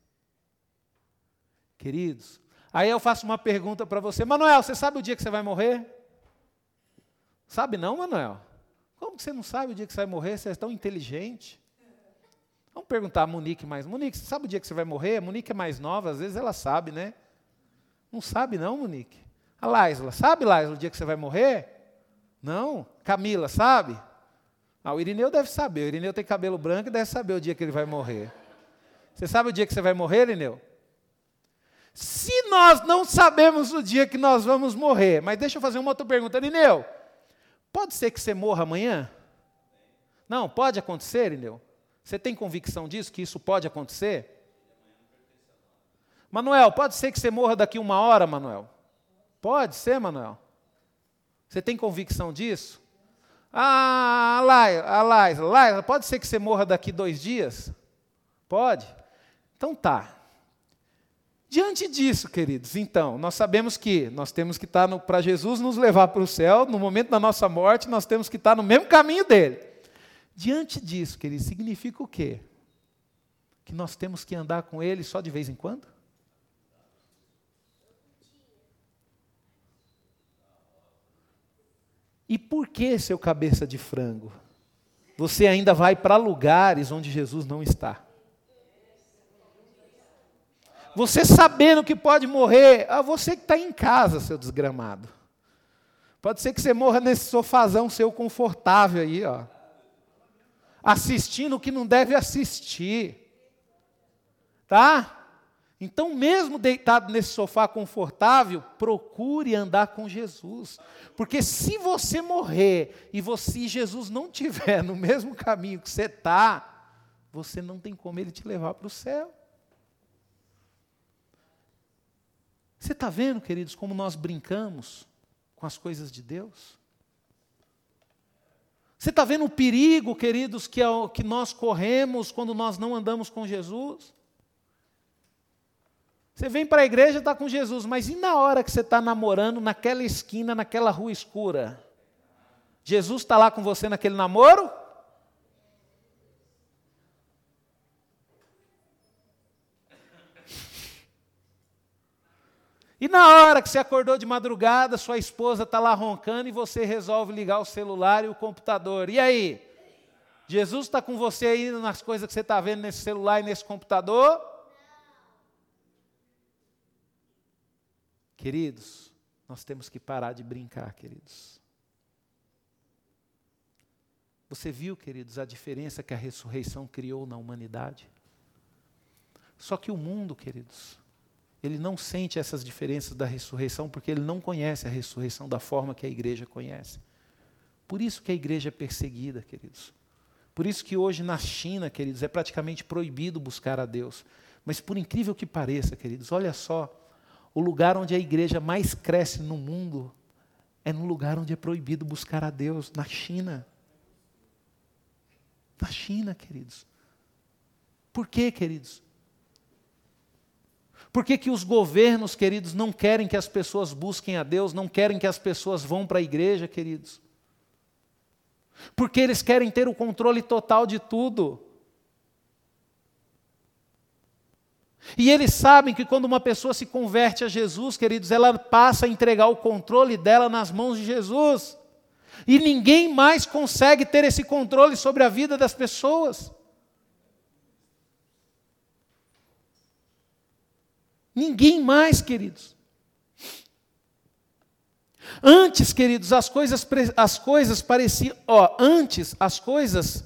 Queridos, aí eu faço uma pergunta para você. Manuel, você sabe o dia que você vai morrer? Sabe não, Manuel? Como que você não sabe o dia que você vai morrer? Você é tão inteligente. Vamos perguntar a Monique mais. Monique, você sabe o dia que você vai morrer? A Monique é mais nova, às vezes ela sabe, né? Não sabe não, Monique? A Laisla, sabe, Laisla, o dia que você vai morrer? Não? Camila, sabe? Ah, o Irineu deve saber. O Irineu tem cabelo branco e deve saber o dia que ele vai morrer. Você sabe o dia que você vai morrer, Irineu? Se nós não sabemos o dia que nós vamos morrer, mas deixa eu fazer uma outra pergunta, Irineu. Pode ser que você morra amanhã? Não, pode acontecer, Irineu? Você tem convicção disso, que isso pode acontecer? Manuel, pode ser que você morra daqui uma hora, Manuel? Pode ser, Manuel? Você tem convicção disso? Ah, Laila, Laila, pode ser que você morra daqui dois dias? Pode? Então tá. Diante disso, queridos, então, nós sabemos que nós temos que estar para Jesus nos levar para o céu, no momento da nossa morte, nós temos que estar no mesmo caminho dele. Diante disso, queridos, significa o quê? Que nós temos que andar com ele só de vez em quando? E por que, seu cabeça de frango? Você ainda vai para lugares onde Jesus não está. Você sabendo que pode morrer, ah, você que está em casa, seu desgramado. Pode ser que você morra nesse sofazão seu confortável aí, ó. Assistindo o que não deve assistir. Tá? Então, mesmo deitado nesse sofá confortável, procure andar com Jesus. Porque se você morrer e você e Jesus não tiver no mesmo caminho que você está, você não tem como ele te levar para o céu. Você está vendo, queridos, como nós brincamos com as coisas de Deus? Você está vendo o perigo, queridos, que, é o, que nós corremos quando nós não andamos com Jesus? Você vem para a igreja e está com Jesus, mas e na hora que você está namorando naquela esquina, naquela rua escura? Jesus está lá com você naquele namoro? E na hora que você acordou de madrugada, sua esposa está lá roncando e você resolve ligar o celular e o computador. E aí? Jesus está com você aí nas coisas que você está vendo nesse celular e nesse computador? Queridos, nós temos que parar de brincar, queridos. Você viu, queridos, a diferença que a ressurreição criou na humanidade? Só que o mundo, queridos, ele não sente essas diferenças da ressurreição porque ele não conhece a ressurreição da forma que a igreja conhece. Por isso que a igreja é perseguida, queridos. Por isso que hoje na China, queridos, é praticamente proibido buscar a Deus. Mas por incrível que pareça, queridos, olha só, o lugar onde a igreja mais cresce no mundo é no lugar onde é proibido buscar a Deus, na China. Na China, queridos. Por quê, queridos? Por que, que os governos, queridos, não querem que as pessoas busquem a Deus, não querem que as pessoas vão para a igreja, queridos? Porque eles querem ter o controle total de tudo. E eles sabem que quando uma pessoa se converte a Jesus, queridos, ela passa a entregar o controle dela nas mãos de Jesus. E ninguém mais consegue ter esse controle sobre a vida das pessoas. Ninguém mais, queridos. Antes, queridos, as coisas, as coisas pareciam, ó, antes as coisas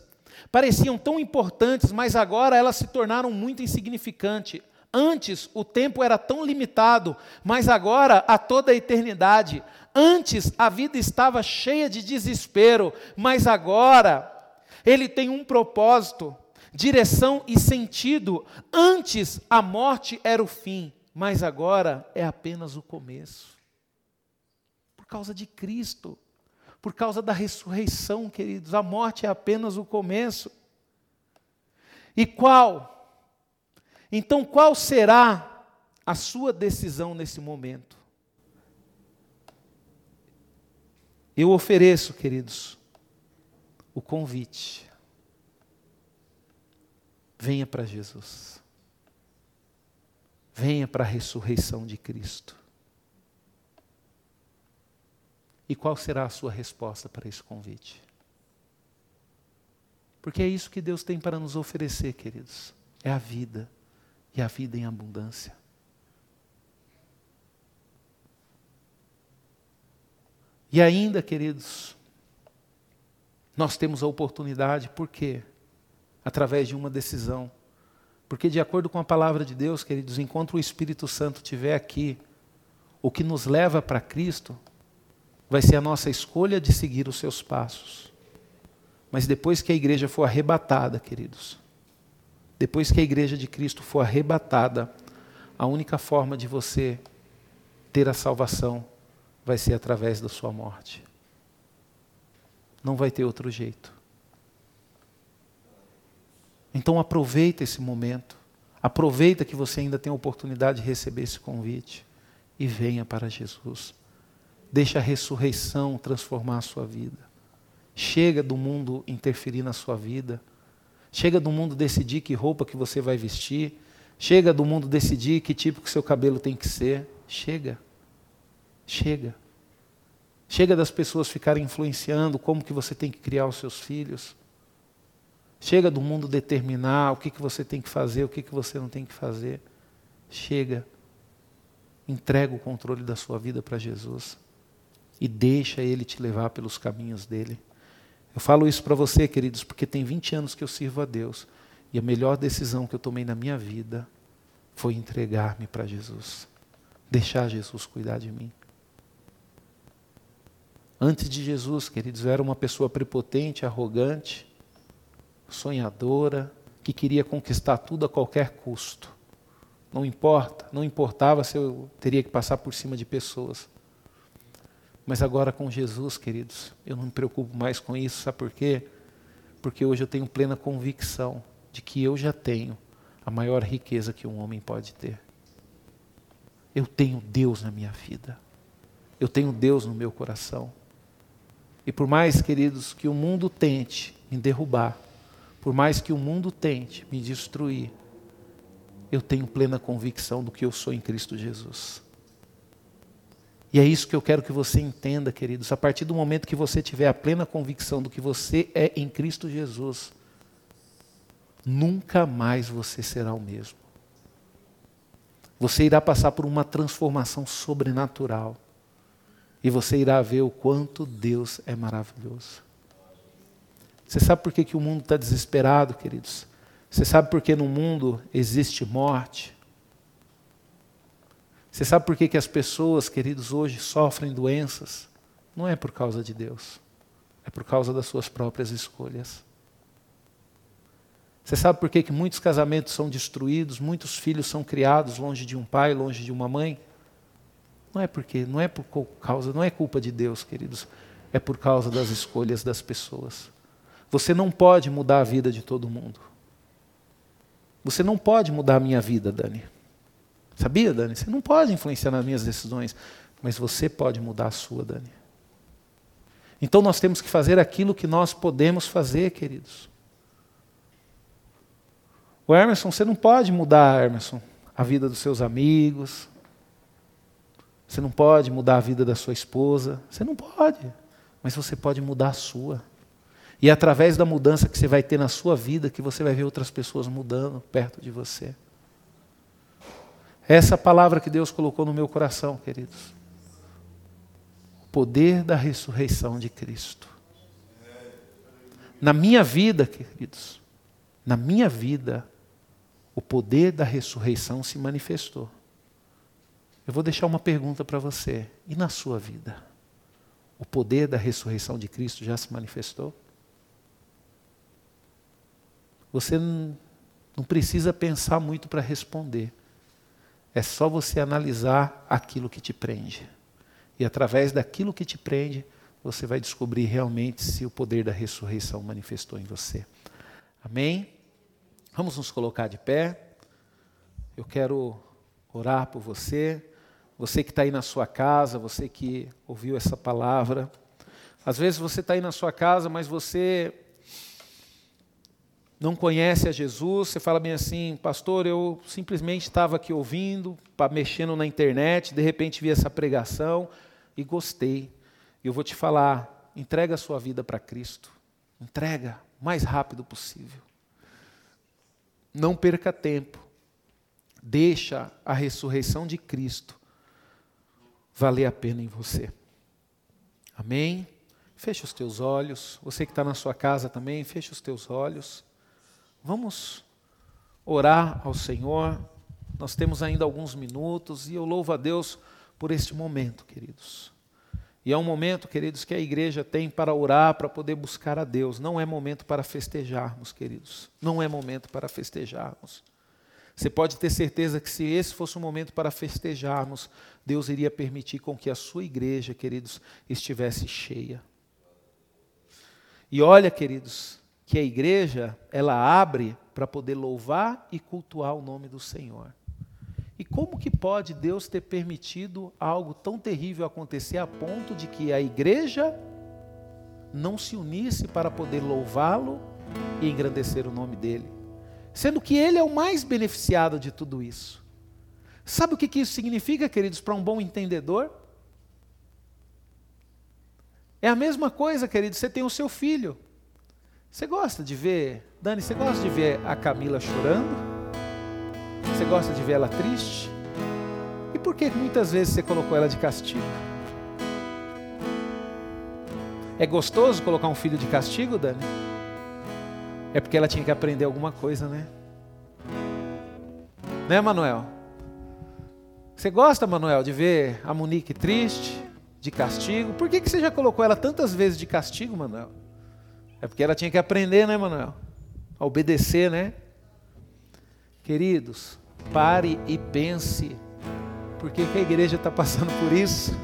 pareciam tão importantes, mas agora elas se tornaram muito insignificantes. Antes o tempo era tão limitado, mas agora a toda a eternidade. Antes a vida estava cheia de desespero, mas agora ele tem um propósito, direção e sentido. Antes a morte era o fim, mas agora é apenas o começo. Por causa de Cristo, por causa da ressurreição, queridos, a morte é apenas o começo. E qual? Então, qual será a sua decisão nesse momento? Eu ofereço, queridos, o convite. Venha para Jesus. Venha para a ressurreição de Cristo. E qual será a sua resposta para esse convite? Porque é isso que Deus tem para nos oferecer, queridos. É a vida e a vida em abundância. E ainda, queridos, nós temos a oportunidade, por quê? Através de uma decisão. Porque, de acordo com a palavra de Deus, queridos, enquanto o Espírito Santo estiver aqui, o que nos leva para Cristo vai ser a nossa escolha de seguir os seus passos. Mas depois que a igreja for arrebatada, queridos, depois que a igreja de Cristo for arrebatada, a única forma de você ter a salvação vai ser através da sua morte. Não vai ter outro jeito. Então aproveita esse momento. Aproveita que você ainda tem a oportunidade de receber esse convite e venha para Jesus. Deixa a ressurreição transformar a sua vida. Chega do mundo interferir na sua vida. Chega do mundo decidir que roupa que você vai vestir. Chega do mundo decidir que tipo que seu cabelo tem que ser. Chega. Chega. Chega das pessoas ficarem influenciando como que você tem que criar os seus filhos. Chega do mundo determinar o que, que você tem que fazer, o que, que você não tem que fazer. Chega. Entrega o controle da sua vida para Jesus e deixa Ele te levar pelos caminhos dele. Eu falo isso para você, queridos, porque tem 20 anos que eu sirvo a Deus e a melhor decisão que eu tomei na minha vida foi entregar-me para Jesus, deixar Jesus cuidar de mim. Antes de Jesus, queridos, eu era uma pessoa prepotente, arrogante, sonhadora, que queria conquistar tudo a qualquer custo. Não importa, não importava se eu teria que passar por cima de pessoas. Mas agora com Jesus, queridos, eu não me preocupo mais com isso, sabe por quê? Porque hoje eu tenho plena convicção de que eu já tenho a maior riqueza que um homem pode ter. Eu tenho Deus na minha vida. Eu tenho Deus no meu coração. E por mais, queridos, que o mundo tente me derrubar, por mais que o mundo tente me destruir, eu tenho plena convicção do que eu sou em Cristo Jesus. E é isso que eu quero que você entenda, queridos. A partir do momento que você tiver a plena convicção do que você é em Cristo Jesus, nunca mais você será o mesmo. Você irá passar por uma transformação sobrenatural. E você irá ver o quanto Deus é maravilhoso. Você sabe por que, que o mundo está desesperado, queridos? Você sabe por que no mundo existe morte? Você sabe por que, que as pessoas, queridos, hoje sofrem doenças? Não é por causa de Deus, é por causa das suas próprias escolhas. Você sabe por que, que muitos casamentos são destruídos, muitos filhos são criados longe de um pai, longe de uma mãe? Não é porque, não é por causa, não é culpa de Deus, queridos, é por causa das escolhas das pessoas. Você não pode mudar a vida de todo mundo. Você não pode mudar a minha vida, Dani. Sabia, Dani? Você não pode influenciar nas minhas decisões, mas você pode mudar a sua, Dani. Então nós temos que fazer aquilo que nós podemos fazer, queridos. O Emerson, você não pode mudar, Emerson, a vida dos seus amigos. Você não pode mudar a vida da sua esposa. Você não pode. Mas você pode mudar a sua. E é através da mudança que você vai ter na sua vida que você vai ver outras pessoas mudando perto de você. Essa palavra que Deus colocou no meu coração, queridos. O poder da ressurreição de Cristo. Na minha vida, queridos, na minha vida, o poder da ressurreição se manifestou. Eu vou deixar uma pergunta para você. E na sua vida? O poder da ressurreição de Cristo já se manifestou? Você não precisa pensar muito para responder. É só você analisar aquilo que te prende. E através daquilo que te prende, você vai descobrir realmente se o poder da ressurreição manifestou em você. Amém? Vamos nos colocar de pé. Eu quero orar por você. Você que está aí na sua casa, você que ouviu essa palavra. Às vezes você está aí na sua casa, mas você não conhece a Jesus, você fala bem assim, pastor, eu simplesmente estava aqui ouvindo, mexendo na internet, de repente vi essa pregação e gostei. Eu vou te falar, entrega a sua vida para Cristo. Entrega o mais rápido possível. Não perca tempo. Deixa a ressurreição de Cristo valer a pena em você. Amém? Feche os teus olhos. Você que está na sua casa também, feche os teus olhos. Vamos orar ao Senhor. Nós temos ainda alguns minutos e eu louvo a Deus por este momento, queridos. E é um momento, queridos, que a igreja tem para orar, para poder buscar a Deus. Não é momento para festejarmos, queridos. Não é momento para festejarmos. Você pode ter certeza que se esse fosse um momento para festejarmos, Deus iria permitir com que a sua igreja, queridos, estivesse cheia. E olha, queridos, que a igreja, ela abre para poder louvar e cultuar o nome do Senhor. E como que pode Deus ter permitido algo tão terrível acontecer a ponto de que a igreja não se unisse para poder louvá-lo e engrandecer o nome dele? Sendo que ele é o mais beneficiado de tudo isso. Sabe o que isso significa, queridos, para um bom entendedor? É a mesma coisa, queridos, você tem o seu filho. Você gosta de ver, Dani, você gosta de ver a Camila chorando? Você gosta de ver ela triste? E por que muitas vezes você colocou ela de castigo? É gostoso colocar um filho de castigo, Dani? É porque ela tinha que aprender alguma coisa, né? Né, Manuel? Você gosta, Manuel, de ver a Monique triste, de castigo? Por que, que você já colocou ela tantas vezes de castigo, Manuel? É porque ela tinha que aprender, né, Manuel? A obedecer, né? Queridos, Pare e pense. Por que, que a igreja está passando por isso?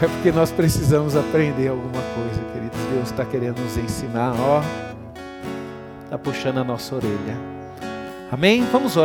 é porque nós precisamos aprender alguma coisa, queridos. Deus está querendo nos ensinar, ó. Está puxando a nossa orelha. Amém? Vamos orar.